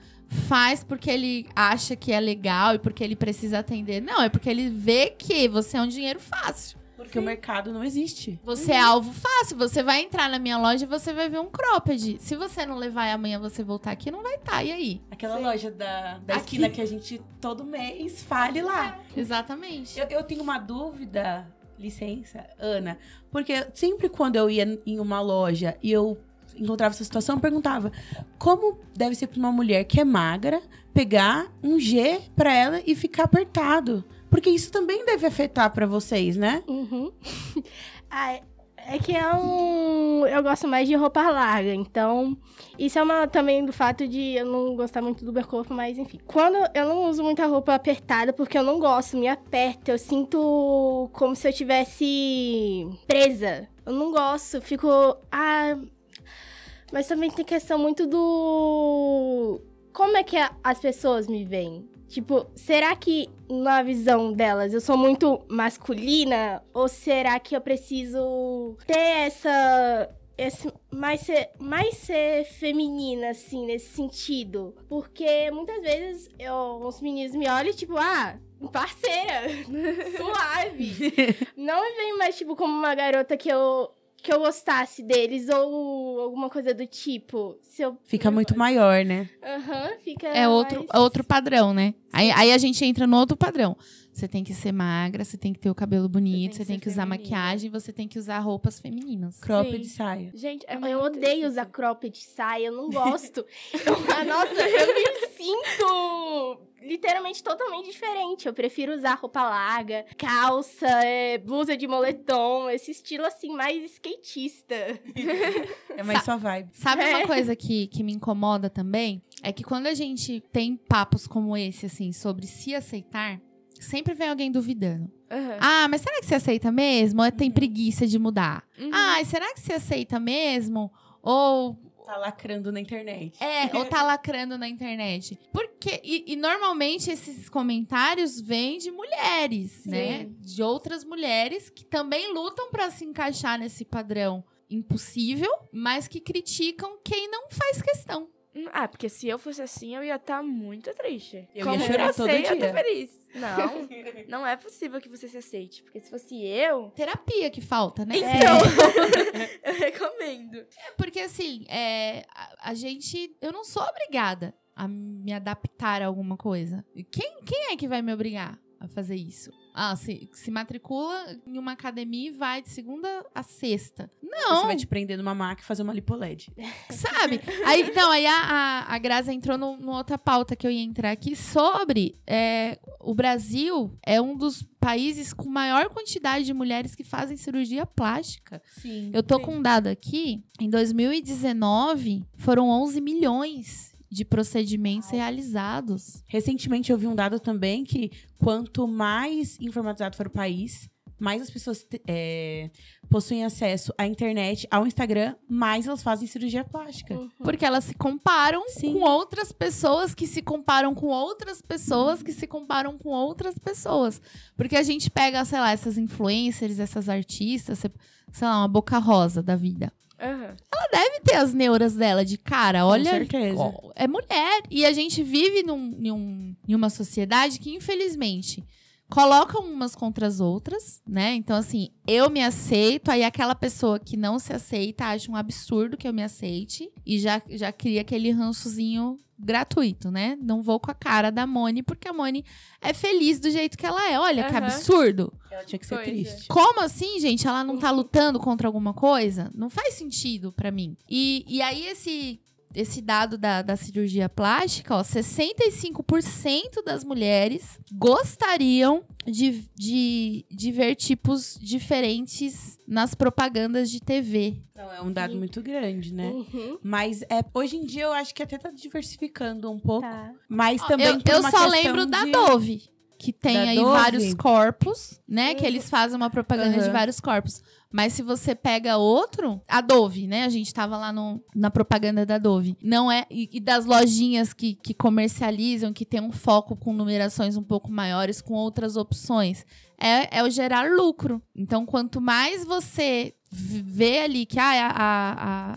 faz porque ele acha que é legal e porque ele precisa atender. Não, é porque ele vê que você é um dinheiro fácil. Porque o mercado não existe. Você é alvo fácil. Você vai entrar na minha loja e você vai ver um cropped. Se você não levar e amanhã você voltar aqui, não vai estar. E aí? Aquela Sim. loja da, da Aqui. esquina que a gente todo mês fale lá. Exatamente. Eu, eu tenho uma dúvida, licença, Ana, porque sempre quando eu ia em uma loja e eu encontrava essa situação, eu perguntava como deve ser para uma mulher que é magra pegar um G pra ela e ficar apertado. Porque isso também deve afetar pra vocês, né? Uhum. (laughs) Ah, é- é que é um. Eu gosto mais de roupa larga, então. Isso é uma também do fato de eu não gostar muito do meu corpo, mas enfim. Quando eu não uso muita roupa apertada, porque eu não gosto, me aperta, eu sinto como se eu tivesse presa. Eu não gosto, fico. Ah. Mas também tem questão muito do. Como é que as pessoas me veem? Tipo, será que na visão delas eu sou muito masculina? Ou será que eu preciso ter essa. Esse, mais, ser, mais ser feminina, assim, nesse sentido? Porque muitas vezes eu, os meninos me olham, tipo, ah, parceira, (laughs) suave. (laughs) Não me vem mais, tipo, como uma garota que eu. Que eu gostasse deles ou alguma coisa do tipo. Se eu Fica muito maior, né? Aham, fica É outro, mais- é outro padrão, né? Aí, aí a gente entra no outro padrão. Você tem que ser magra, você tem que ter o cabelo bonito, que você tem ser que usar feminina. maquiagem, você tem que usar roupas femininas. Crop Sim. de saia. Gente, é Eu muito odeio usar isso. cropped saia, eu não gosto. (laughs) Eu- nossa, eu me sinto literalmente totalmente diferente. Eu prefiro usar roupa larga, calça, é, blusa de moletom, esse estilo assim mais skatista. É mais sua vibe. Sabe uma É. coisa que, que me incomoda também? É que quando a gente tem papos como esse, assim, sobre se aceitar, sempre vem alguém duvidando. Aham. Ah, mas será que você aceita mesmo? Ou tem preguiça de mudar? Uhum. Ah, será que você aceita mesmo? Ou Tá lacrando na internet. É, ou tá (laughs) lacrando na internet. Porque, e, e normalmente esses comentários vêm de mulheres, né? De outras mulheres que também lutam pra se encaixar nesse padrão impossível, mas que criticam quem não faz questão. Hum, Ah, porque se eu fosse assim, eu ia estar muito triste. Eu Como ia chorar você, todo eu tô dia. feliz. Não, (laughs) não é possível que você se aceite. Porque se fosse eu, Terapia que falta, né? então, (laughs) eu recomendo. É porque assim, é, a, a gente. Eu não sou obrigada a me adaptar a alguma coisa. Quem, quem é que vai me obrigar a fazer isso? Ah, se, se matricula em uma academia e vai de segunda a sexta. Não, Você vai te prender numa maca e fazer uma lipoled. (laughs) sabe? Aí, não, aí a, a, a Graça entrou no, numa outra pauta que eu ia entrar aqui sobre é, o Brasil é um dos países com maior quantidade de mulheres que fazem cirurgia plástica. Sim. Eu tô com um dado aqui. Em 2019, foram 11 milhões de procedimentos realizados. Recentemente eu vi um dado também que quanto mais informatizado for o país, mais as pessoas é, possuem acesso à internet, ao Instagram, mais elas fazem cirurgia plástica. Porque elas se comparam Sim. com outras pessoas que se comparam com outras pessoas que se comparam com outras pessoas. Porque a gente pega, sei lá, essas influencers, essas artistas, sei lá, uma boca rosa da vida. Aham. Deve ter as neuras dela de cara, olha. certeza. ó, É mulher. E a gente vive num, em, um- em uma sociedade que, infelizmente, colocam umas contra as outras, né? Então, assim, eu me aceito, aí aquela pessoa que não se aceita acha um absurdo que eu me aceite e já, já cria aquele rançozinho gratuito, né? Não vou com a cara da Moni, porque a Moni é feliz do jeito que ela é. Olha que Aham. absurdo. Ela tinha que ser Pois é. triste. Como assim, gente? Ela não tá lutando contra alguma coisa? Não faz sentido pra mim. E, e aí, esse, esse dado da, da cirurgia plástica, ó, 65% das mulheres gostariam de, de, de ver tipos diferentes nas propagandas de TV. Não, é um dado muito grande, né? Uhum, Mas é, hoje em dia eu acho que até tá diversificando um pouco. tá. Mas Ó, também eu por eu uma só lembro da de- Dove. Que tem Da aí Dove? vários corpos, né? Que Uhum. eles fazem uma propaganda de Aham. vários corpos. Mas se você pega outro, a Dove, né? A gente tava lá no, na propaganda da Dove. Não é. E, e das lojinhas que, que comercializam, que tem um foco com numerações um pouco maiores, com outras opções. É, é o gerar lucro. Então, quanto mais você vê ali que ah, a,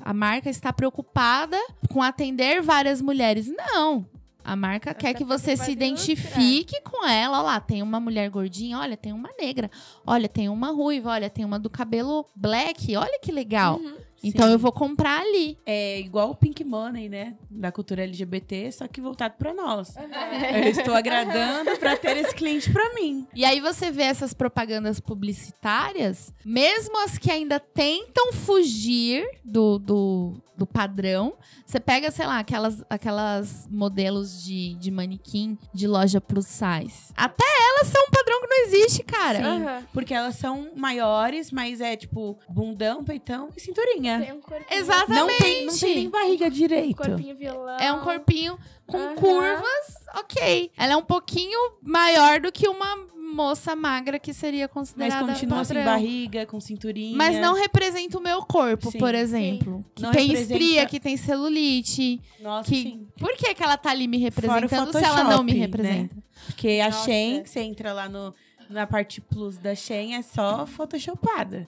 a, a marca está preocupada com atender várias mulheres. Não. A marca quer que você se identifique com ela. Olha lá, tem uma mulher gordinha, olha, tem uma negra, olha, tem uma ruiva, olha, tem uma do cabelo black, olha que legal. Uhum. Então Sim. eu vou comprar ali. É igual o Pink Money, né? Da cultura LGBT, só que voltado pra nós. Eu estou agradando pra ter esse cliente pra mim. E aí você vê essas propagandas publicitárias, mesmo as que ainda tentam fugir do, do, do padrão. Você pega, sei lá, aquelas, aquelas modelos de, de manequim de loja plus size. Até elas são um padrão que não existe, cara. Sim. Aham. Porque elas são maiores, mas é tipo bundão, peitão e cinturinha. Tem um corpinho, Exatamente. Não tem, não tem nem barriga direito. corpinho violão. É um corpinho com Aham. curvas, ok. Ela é um pouquinho maior do que uma moça magra que seria Mas considerada continua sem padrão. barriga, com cinturinha. Mas não representa o meu corpo, Sim. por exemplo. Que Não tem representa- estria, que tem celulite. Nossa, que- sim. Por que, que ela tá ali me representando se ela não me Photoshop, né? representa? Porque a Nossa. Shein, você entra lá no, na parte plus da Shein, é só photoshopada.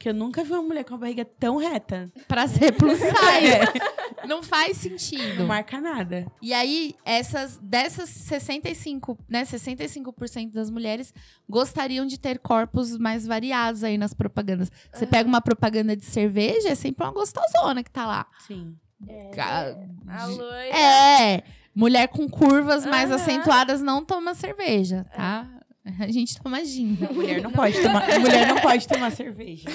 Que eu nunca vi uma mulher com a barriga tão reta. Pra ser plus (laughs) size. Não faz sentido. Não marca nada. E aí, essas dessas 65, né, 65% das mulheres gostariam de ter corpos mais variados aí nas propagandas. Você pega uma propaganda de cerveja, é sempre uma gostosona que tá lá. Sim. Ca- A loira. É, mulher com curvas mais Aham. acentuadas não toma cerveja, tá? (laughs) A gente toma gin. Mulher não (laughs) pode tomar, mulher não pode tomar cerveja. (laughs)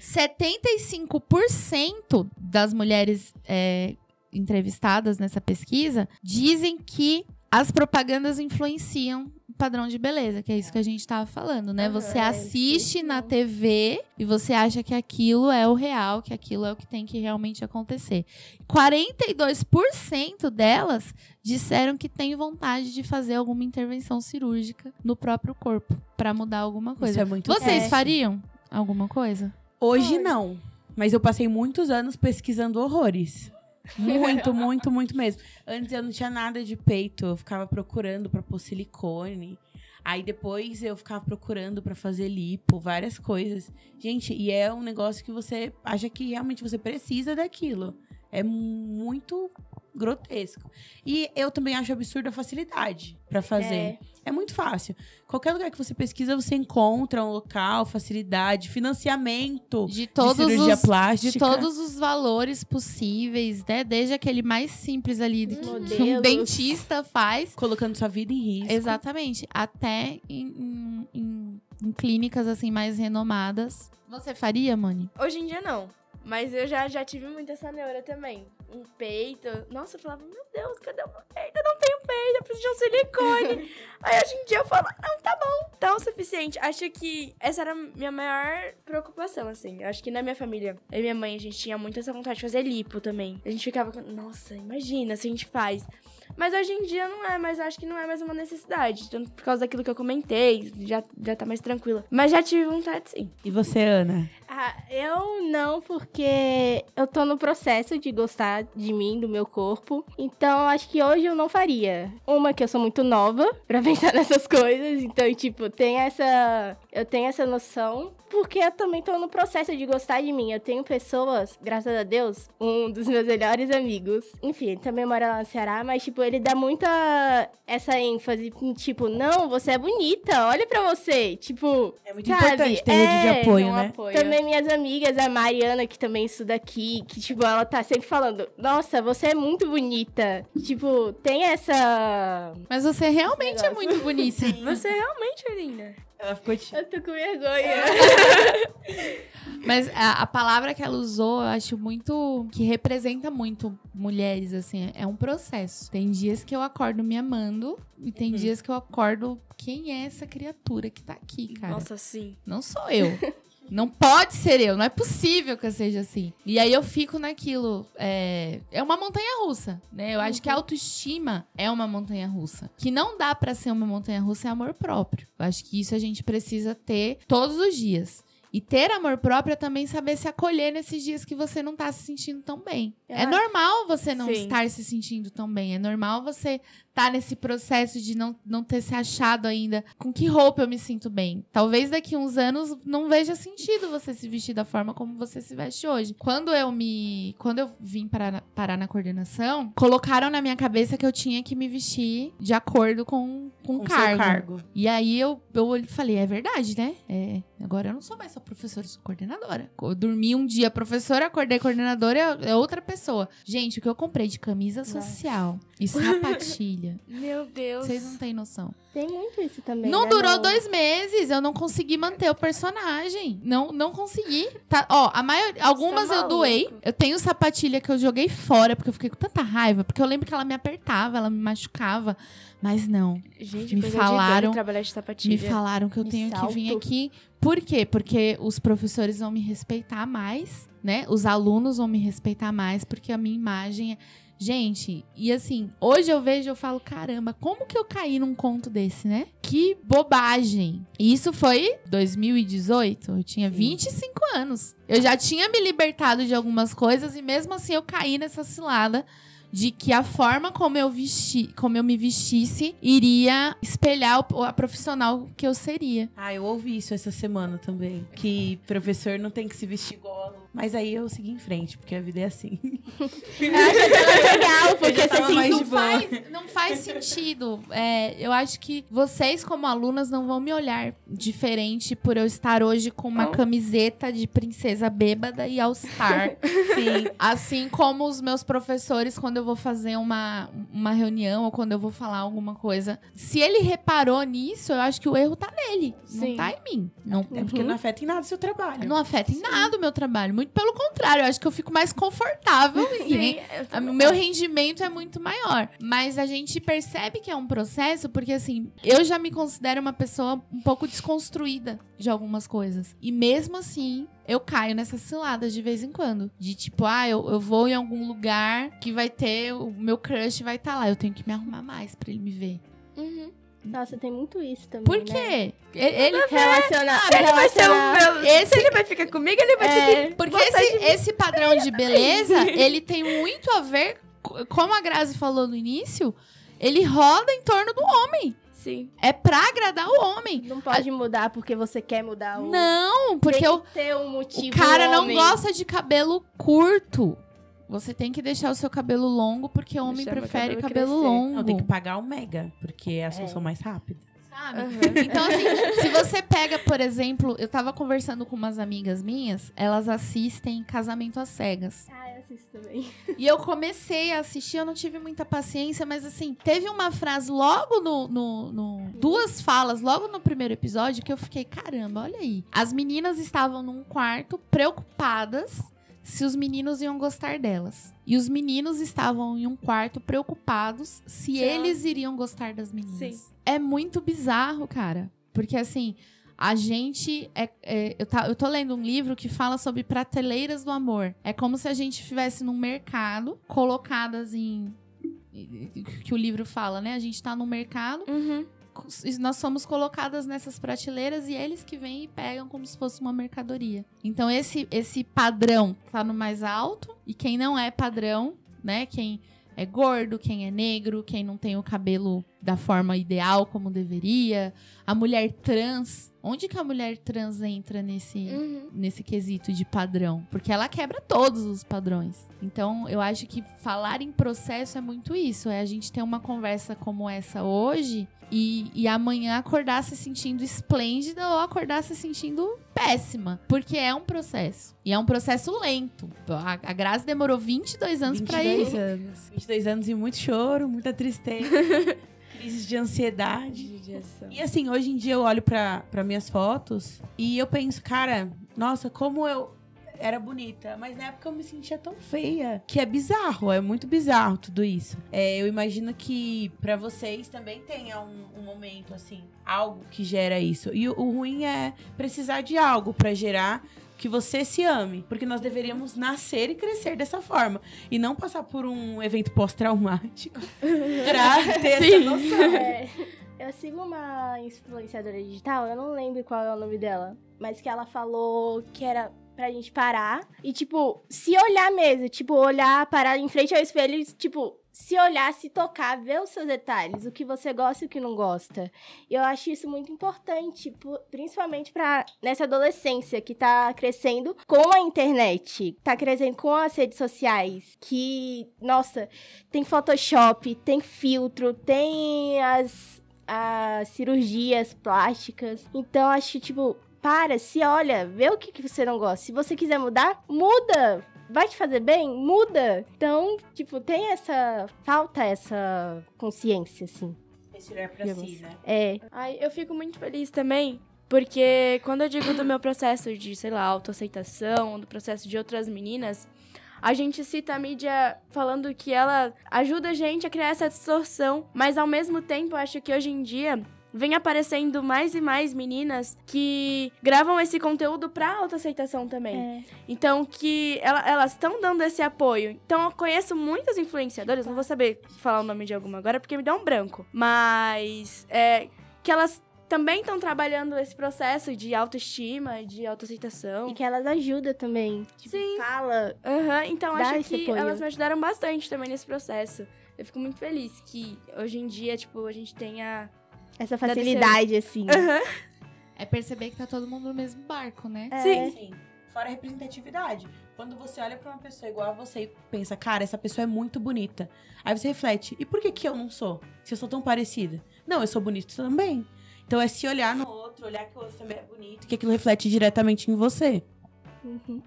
75% das mulheres é, entrevistadas nessa pesquisa dizem que as propagandas influenciam padrão de beleza, que é isso que a gente estava falando, né? Você é, assiste na. TV e você acha que aquilo é o real, que aquilo é o que tem que realmente acontecer. 42% delas disseram que têm vontade de fazer alguma intervenção cirúrgica no próprio corpo para mudar alguma coisa. Isso é muito Vocês fariam alguma coisa? Hoje não. Mas eu passei muitos anos pesquisando horrores. Muito, muito, muito mesmo. Antes eu não tinha nada de peito, eu ficava procurando pra pôr silicone. Aí depois eu ficava procurando pra fazer lipo, várias coisas. Gente, e é um negócio que você acha que realmente você precisa daquilo. É muito grotesco. E eu também acho absurda a facilidade pra fazer. É. É muito fácil. Qualquer lugar que você pesquisa, você encontra um local, facilidade, financiamento De de todos cirurgia os plástica. de todos os valores possíveis, né? Desde aquele mais simples ali que, que um dentista faz. Colocando sua vida em risco. Exatamente. Até em, em- em- em clínicas assim mais renomadas. Você faria, Mani? Hoje em dia não. Mas eu já, já tive muito essa neura também. Um peito. Nossa, eu falava, meu Deus, cadê o meu peito? Eu não tenho peito, eu preciso de um silicone. (laughs) Aí hoje em dia eu falo, não, tá bom, tá o suficiente. Acho que essa era a minha maior preocupação, assim. Acho que na minha família, eu e minha mãe, a gente tinha muito essa vontade de fazer lipo também. A gente ficava, com, nossa, imagina se a gente faz. Mas hoje em dia não é, mas acho que não é mais uma necessidade. Tanto por causa daquilo que eu comentei, já, já tá mais tranquila. Mas já tive vontade, sim. E você, Ana? Ah, eu não, porque eu tô no processo de gostar de mim, do meu corpo. Então, acho que hoje eu não faria. Uma, que eu sou muito nova pra (laughs) pensar nessas coisas. Então, tipo, tem essa. Eu tenho essa noção. Porque eu também tô no processo de gostar de mim. Eu tenho pessoas, graças a Deus, um dos meus melhores amigos. Enfim, ele também mora lá no Ceará, mas, tipo, ele dá muita essa ênfase. em, Tipo, não, você é bonita, olha pra você. Tipo, É muito Sabe, importante ter rede de é, apoio, né? apoia. também minhas amigas, a Mariana, que também estuda aqui, que, tipo, ela tá sempre falando, nossa, você é muito bonita. Tipo, tem essa. Mas você realmente é muito bonita. Você realmente é linda. Ela ficou te... Eu tô com vergonha. (laughs) Mas a, a palavra que ela usou, eu acho muito. que representa muito mulheres, assim. É um processo. Tem dias que eu acordo me amando e tem dias que eu acordo. Quem é essa criatura que tá aqui, cara? Nossa, sim. Não sou eu. (laughs) Não pode ser eu, não é possível que eu seja assim. E aí eu fico naquilo. É, é uma montanha russa, né? Eu acho que a autoestima é uma montanha russa. Que não dá pra ser uma montanha russa é amor próprio. Eu acho que isso a gente precisa ter todos os dias. E ter amor próprio é também saber se acolher nesses dias que você não tá se sentindo tão bem. É normal você não sim. estar se sentindo tão bem. É normal você estar nesse processo de não, não ter se achado ainda com que roupa eu me sinto bem. Talvez daqui uns anos não veja sentido você se vestir da forma como você se veste hoje. Quando eu me. Quando eu vim parar, parar na coordenação, colocaram na minha cabeça que eu tinha que me vestir de acordo com, com, o Com cargo. cargo. E aí eu, eu falei, é verdade, né? É, agora eu não sou mais só professora, eu sou coordenadora. Eu dormi um dia professora, acordei coordenadora, é, é outra pessoa. Gente, o que eu comprei de camisa social e (laughs) sapatilha, Meu Deus. vocês não têm noção. Tem muito isso também. Não né, durou no- dois meses, eu não consegui manter o personagem. Não, não consegui. Tá, ó, a maioria, algumas eu maluco. doei. Eu tenho sapatilha que eu joguei fora porque eu fiquei com tanta raiva, porque eu lembro que ela me apertava, ela me machucava, mas não. Gente, Me coisa falaram- de doido trabalhar de sapatilha. Me falaram que eu De tenho que vir salto. aqui. Por quê? Porque os professores vão me respeitar mais, né? Os alunos vão me respeitar mais, porque a minha imagem é. Gente, e assim, hoje eu vejo, eu falo, caramba, como que eu caí num conto desse, né? Que bobagem. E isso foi 2018, eu tinha 25 anos. Eu já tinha me libertado de algumas coisas e mesmo assim eu caí nessa cilada de que a forma como eu vesti, como eu me vestisse iria espelhar o- a profissional que eu seria. Ah, eu ouvi isso essa semana também. Que professor não tem que se vestir igual aluno. Mas aí eu segui em frente, porque a vida é assim. (laughs) legal, porque já você tava se mais não faz, não faz sentido. É, eu acho que vocês, como alunas, não vão me olhar diferente por eu estar hoje com uma Não. camiseta de princesa bêbada e All-Star. (laughs) Sim. Assim como os meus professores, quando eu vou fazer uma, uma reunião ou quando eu vou falar alguma coisa. Se ele reparou nisso, eu acho que o erro tá nele. Não Sim. tá em mim. Não, É porque não afeta em nada o seu trabalho. não afeta em nada o meu trabalho. Muito pelo contrário, eu acho que eu fico mais confortável e (laughs) Sim, também O meu rendimento é muito maior. Mas a gente percebe que é um processo, porque assim, eu já me considero uma pessoa um pouco desconstruída de algumas coisas. E mesmo assim, eu caio nessas ciladas de vez em quando. De tipo, ah, eu, eu vou em algum lugar que vai ter, o meu crush vai estar lá. Eu tenho que me arrumar mais pra ele me ver. Uhum. Nossa, tem muito isso também. Por Né? quê? E- Ele. Relacionar. Se ele vai ser meu. Esse- Se ele vai ficar comigo, ele vai ter que. Porque esse, esse padrão de (laughs) beleza, ele tem muito a ver, co- como a Grazi falou no início, ele roda em torno do homem. Sim. É pra agradar o homem. Não pode mudar porque você quer mudar o. Não, porque tem o, que ter um motivo. o cara não gosta de cabelo curto. Você tem que deixar o seu cabelo longo, porque homem prefere cabelo cabelo, longo. Não, tem que pagar o mega, porque é a solução mais rápida. sabe? Aham. Então, assim, (laughs) se você pega, por exemplo, eu tava conversando com umas amigas minhas, elas assistem Casamento às Cegas. Ah, eu assisto também. E eu comecei a assistir, eu não tive muita paciência, mas assim, teve uma frase logo no, no, no- Duas falas logo no primeiro episódio que eu fiquei, caramba, olha aí. As meninas estavam num quarto preocupadas se os meninos iam gostar delas. E os meninos estavam em um quarto preocupados se eles iriam gostar das meninas. Sim. É muito bizarro, cara. Porque assim. A gente. É, é, eu, tá, eu tô lendo um livro que fala sobre prateleiras do amor. É como se a gente estivesse num mercado, colocadas em. Que o livro fala, né? A gente tá num mercado, Uhum. Nós somos colocadas nessas prateleiras e eles que vêm e pegam como se fosse uma mercadoria. Então esse esse padrão tá no mais alto e quem não é padrão, né? Quem é gordo, quem é negro, quem não tem o cabelo da forma ideal como deveria, a mulher trans, onde que a mulher trans entra nesse Uhum. nesse quesito de padrão, porque ela quebra todos os padrões. Então, eu acho que falar em processo é muito isso, é a gente ter uma conversa como essa hoje e, e amanhã acordar se sentindo esplêndida ou acordar se sentindo péssima, porque é um processo. E é um processo lento. A, a Grazi demorou 22 anos pra ir 22 anos. 22 anos e muito choro, muita tristeza, (laughs) crises de ansiedade. E assim, hoje em dia eu olho pra, pra minhas fotos e eu penso, cara, nossa, como eu era bonita. Mas na época eu me sentia tão feia. Que é bizarro, é muito bizarro tudo isso. É, eu imagino que pra vocês também tenha um, um momento, assim, algo que gera isso. E o, o ruim é precisar de algo pra gerar que você se ame. Porque nós deveríamos nascer e crescer dessa forma. E não passar por um evento pós-traumático (laughs) pra ter essa noção. É, eu sigo uma influenciadora digital, eu não lembro qual é o nome dela, mas que ela falou que era pra gente parar e, tipo, se olhar mesmo, tipo, olhar, parar em frente ao espelho e, tipo, se olhar, se tocar, ver os seus detalhes, o que você gosta e o que não gosta. E eu acho isso muito importante, principalmente para nessa adolescência que tá crescendo com a internet, tá crescendo com as redes sociais, que, nossa, tem Photoshop, tem filtro, tem as, as cirurgias plásticas. Então, acho, tipo, para, se olha, vê o que, que você não gosta. Se você quiser mudar, muda! Vai te fazer bem? Muda! Então, tipo, tem essa. Falta essa consciência, assim. Esse olhar pra Digamos. si, né? É. Ai, eu fico muito feliz também, porque quando eu digo do meu processo de, sei lá, autoaceitação, do processo de outras meninas, a gente cita a mídia falando que ela ajuda a gente a criar essa distorção, mas ao mesmo tempo eu acho que hoje em dia vem aparecendo mais e mais meninas que gravam esse conteúdo pra autoaceitação também. é. Então, que ela- elas estão dando esse apoio. Então, eu conheço muitas influenciadoras, não vou saber falar o nome de alguma agora porque me dá um branco. Mas, é, que elas também estão trabalhando esse processo de autoestima, de autoaceitação. E que elas ajudam também. Tipo, Sim. fala. Aham, então acho que apoio. elas me ajudaram bastante também nesse processo. Eu fico muito feliz que hoje em dia, tipo, a gente tenha. Essa facilidade, assim. É perceber que tá todo mundo no mesmo barco, né? É. Sim. Sim. Fora a representatividade. Quando você olha pra uma pessoa igual a você e pensa, cara, essa pessoa é muito bonita. Aí você reflete, e por que que eu não sou? Se eu sou tão parecida? Não, eu sou bonito também. Então é se olhar no outro, olhar que o outro também é bonito, que aquilo reflete diretamente em você. Uhum.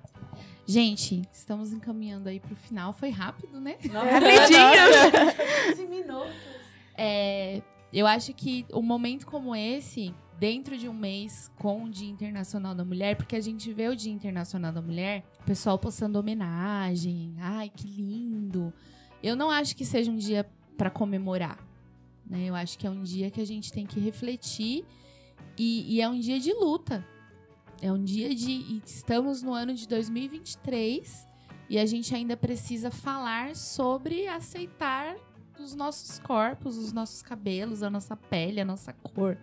Gente, estamos encaminhando aí pro final. Foi rápido, né? Rapidinho! (laughs) 15 minutos. É, eu acho que um momento como esse, dentro de um mês com o Dia Internacional da Mulher, porque a gente vê o Dia Internacional da Mulher, o pessoal postando homenagem, ai, que lindo. Eu não acho que seja um dia para comemorar, né? Eu acho que é um dia que a gente tem que refletir e, e é um dia de luta. É um dia de. Estamos no ano de 2023 e a gente ainda precisa falar sobre aceitar os nossos corpos, os nossos cabelos, a nossa pele, a nossa cor.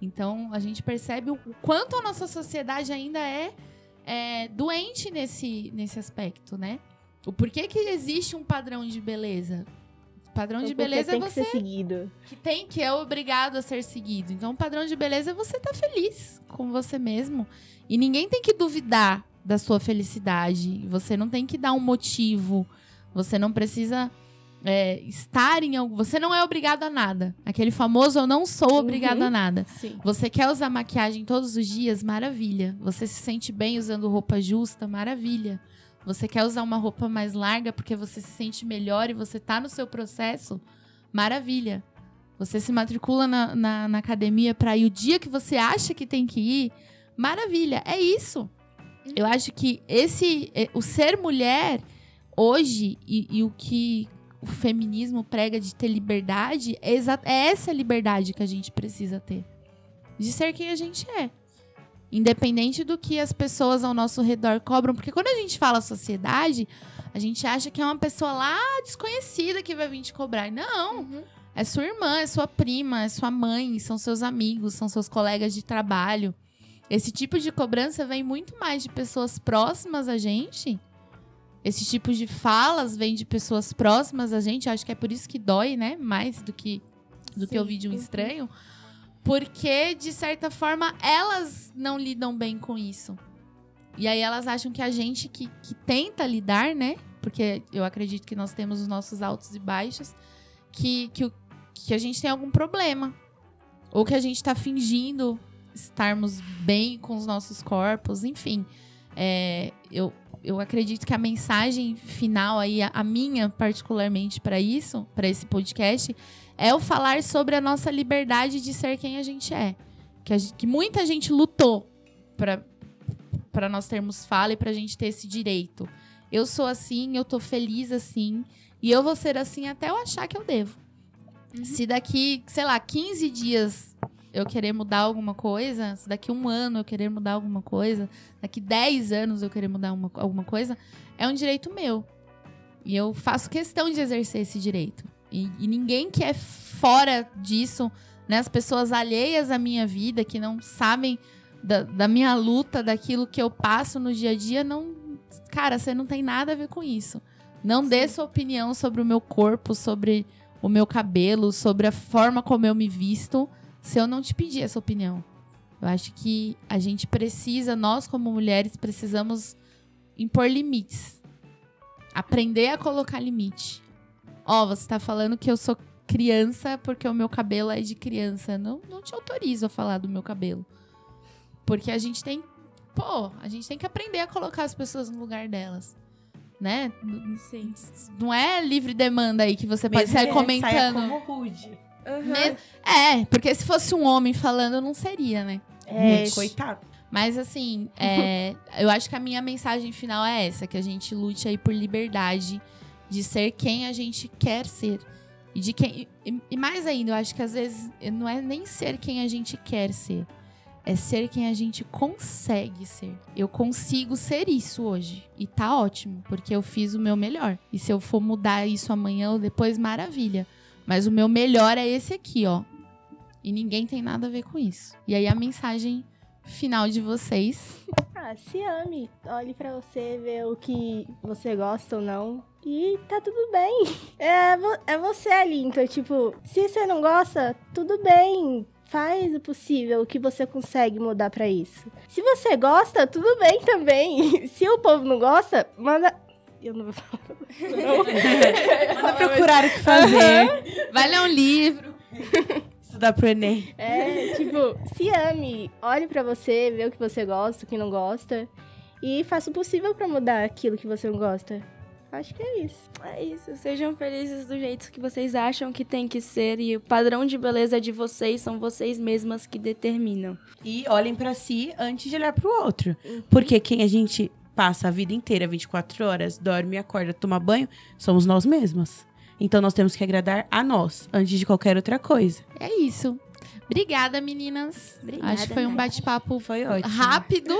Então a gente percebe o quanto a nossa sociedade ainda é, é, doente nesse, nesse aspecto, né? O porquê que existe um padrão de beleza? O padrão de Porque beleza tem é que você ser seguido. que tem que é obrigado a ser seguido. Então, o padrão de beleza é você estar feliz com você mesmo. E ninguém tem que duvidar da sua felicidade. Você não tem que dar um motivo. Você não precisa é, estar em algo. Você não é obrigado a nada. Aquele famoso eu não sou obrigado Uhum. a nada. Sim. Você quer usar maquiagem todos os dias? Maravilha. Você se sente bem usando roupa justa? Maravilha. Você quer usar uma roupa mais larga porque você se sente melhor e você tá no seu processo? Maravilha. Você se matricula na, na, na academia para ir o dia que você acha que tem que ir? Maravilha. É isso. Eu acho que esse. eh, O ser mulher hoje e, e o que o feminismo prega de ter liberdade é, é essa liberdade que a gente precisa ter. De ser quem a gente é. Independente do que as pessoas ao nosso redor cobram. Porque quando a gente fala sociedade, a gente acha que é uma pessoa lá desconhecida que vai vir te cobrar. Não. É sua irmã, é sua prima, é sua mãe, são seus amigos, são seus colegas de trabalho. Esse tipo de cobrança vem muito mais de pessoas próximas a gente. Esse tipo de falas vem de pessoas próximas a gente. Acho que é por isso que dói, né? Mais do que, do que Sim. ouvir de um estranho. Porque, de certa forma, elas não lidam bem com isso. E aí elas acham que a gente que, que tenta lidar, né? Porque eu acredito que nós temos os nossos altos e baixos, que, que, que a gente tem algum problema. Ou que a gente tá fingindo estarmos bem com os nossos corpos, enfim. É, eu, eu acredito que a mensagem final aí, a, a minha particularmente para isso, para esse podcast, é o falar sobre a nossa liberdade de ser quem a gente é. Que, a gen- que muita gente lutou para para nós termos fala e pra gente ter esse direito. Eu sou assim, eu tô feliz assim, e eu vou ser assim até eu achar que eu devo. Se daqui, sei lá, 15 dias eu querer mudar alguma coisa, se daqui um ano eu querer mudar alguma coisa, daqui 10 anos eu querer mudar uma- alguma coisa, é um direito meu. E eu faço questão de exercer esse direito. E, e ninguém que é fora disso, né? As pessoas alheias à minha vida, que não sabem da, da minha luta, daquilo que eu passo no dia a dia, não. Cara, você não tem nada a ver com isso. Não dê sua opinião sobre o meu corpo, sobre o meu cabelo, sobre a forma como eu me visto, se eu não te pedir essa opinião. Eu acho que a gente precisa, nós como mulheres, precisamos impor limites. Aprender a colocar limite. Ó, você tá falando que eu sou criança porque o meu cabelo é de criança. Não, não te autorizo a falar do meu cabelo. Porque a gente tem. Pô, a gente tem que aprender a colocar as pessoas no lugar delas. Né? Sim. Não é livre demanda aí que você pode Mesmo sair comentando. Saia como rude. Me- É, porque se fosse um homem falando, não seria, né? É, Rude, coitado. Mas assim, (laughs) é, eu acho que a minha mensagem final é essa: que a gente lute aí por liberdade de ser quem a gente quer ser. E de quem. E, e mais ainda, eu acho que às vezes não é nem ser quem a gente quer ser. É ser quem a gente consegue ser. Eu consigo ser isso hoje. E tá ótimo, porque eu fiz o meu melhor. E se eu for mudar isso amanhã ou depois, maravilha. Mas o meu melhor é esse aqui, ó. E ninguém tem nada a ver com isso. E aí a mensagem final de vocês. (laughs) Ah, se ame. Olhe pra você, ver o que você gosta ou não. E tá tudo bem. (laughs) É, vo- é você ali. Então, tipo, se você não gosta, tudo bem. Faz o possível, o que você consegue mudar pra isso. Se você gosta, tudo bem também. (laughs) Se o povo não gosta, manda. Eu não vou falar. (laughs) Manda procurar o que fazer. Vai ler um livro. Estudar pro Enem. É, tipo, se ame. Olhe pra você, vê o que você gosta, o que não gosta. E faça o possível pra mudar aquilo que você não gosta. Acho que é isso. É isso. Sejam felizes do jeito que vocês acham que tem que ser. E o padrão de beleza de vocês são vocês mesmas que determinam. E olhem pra si antes de olhar pro outro. Porque quem a gente passa a vida inteira, 24 horas, dorme, acorda, toma banho, somos nós mesmas. Então nós temos que agradar a nós antes de qualquer outra coisa. É isso. Obrigada, meninas. Obrigada, Acho que foi um Nath. bate-papo Foi ótimo. rápido.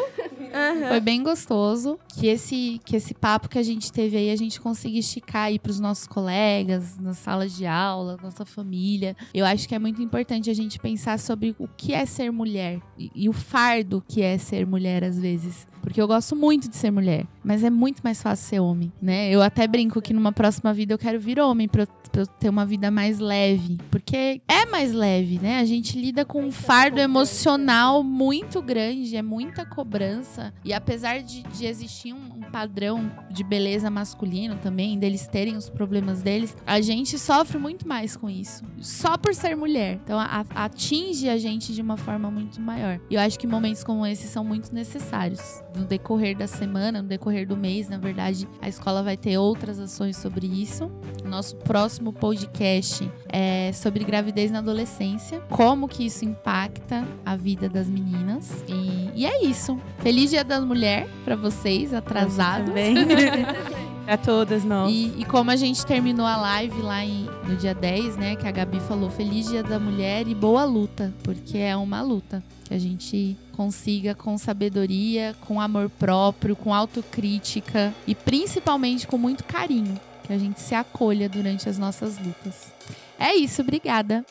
Foi bem gostoso. Que esse, que esse papo que a gente teve aí, a gente consiga esticar aí pros nossos colegas, nas salas de aula, nossa família. Eu acho que é muito importante a gente pensar sobre o que é ser mulher e, e o fardo que é ser mulher às vezes. Porque eu gosto muito de ser mulher, mas é muito mais fácil ser homem, né? Eu até brinco que numa próxima vida eu quero vir homem pra pra eu ter uma vida mais leve. Porque é mais leve, né? A gente lida com um fardo emocional muito grande, é muita cobrança. E apesar de, de existir um, um padrão de beleza masculino também, deles terem os problemas deles, a gente sofre muito mais com isso. Só por ser mulher. Então a- a- atinge a gente de uma forma muito maior. E eu acho que momentos como esses são muito necessários. No decorrer da semana, no decorrer do mês, na verdade, a escola vai ter outras ações sobre isso. Nosso próximo podcast é sobre gravidez na adolescência, como que isso impacta a vida das meninas. E, e é isso. Feliz Dia da Mulher pra vocês, atrasado. Também. (laughs) pra todas nós. E, e como a gente terminou a live lá em- no dia 10, né? Que a Gabi falou Feliz Dia da Mulher e boa luta, porque é uma luta. Que a gente consiga com sabedoria, com amor próprio, com autocrítica e principalmente com muito carinho. Que a gente se acolha durante as nossas lutas. É isso, obrigada.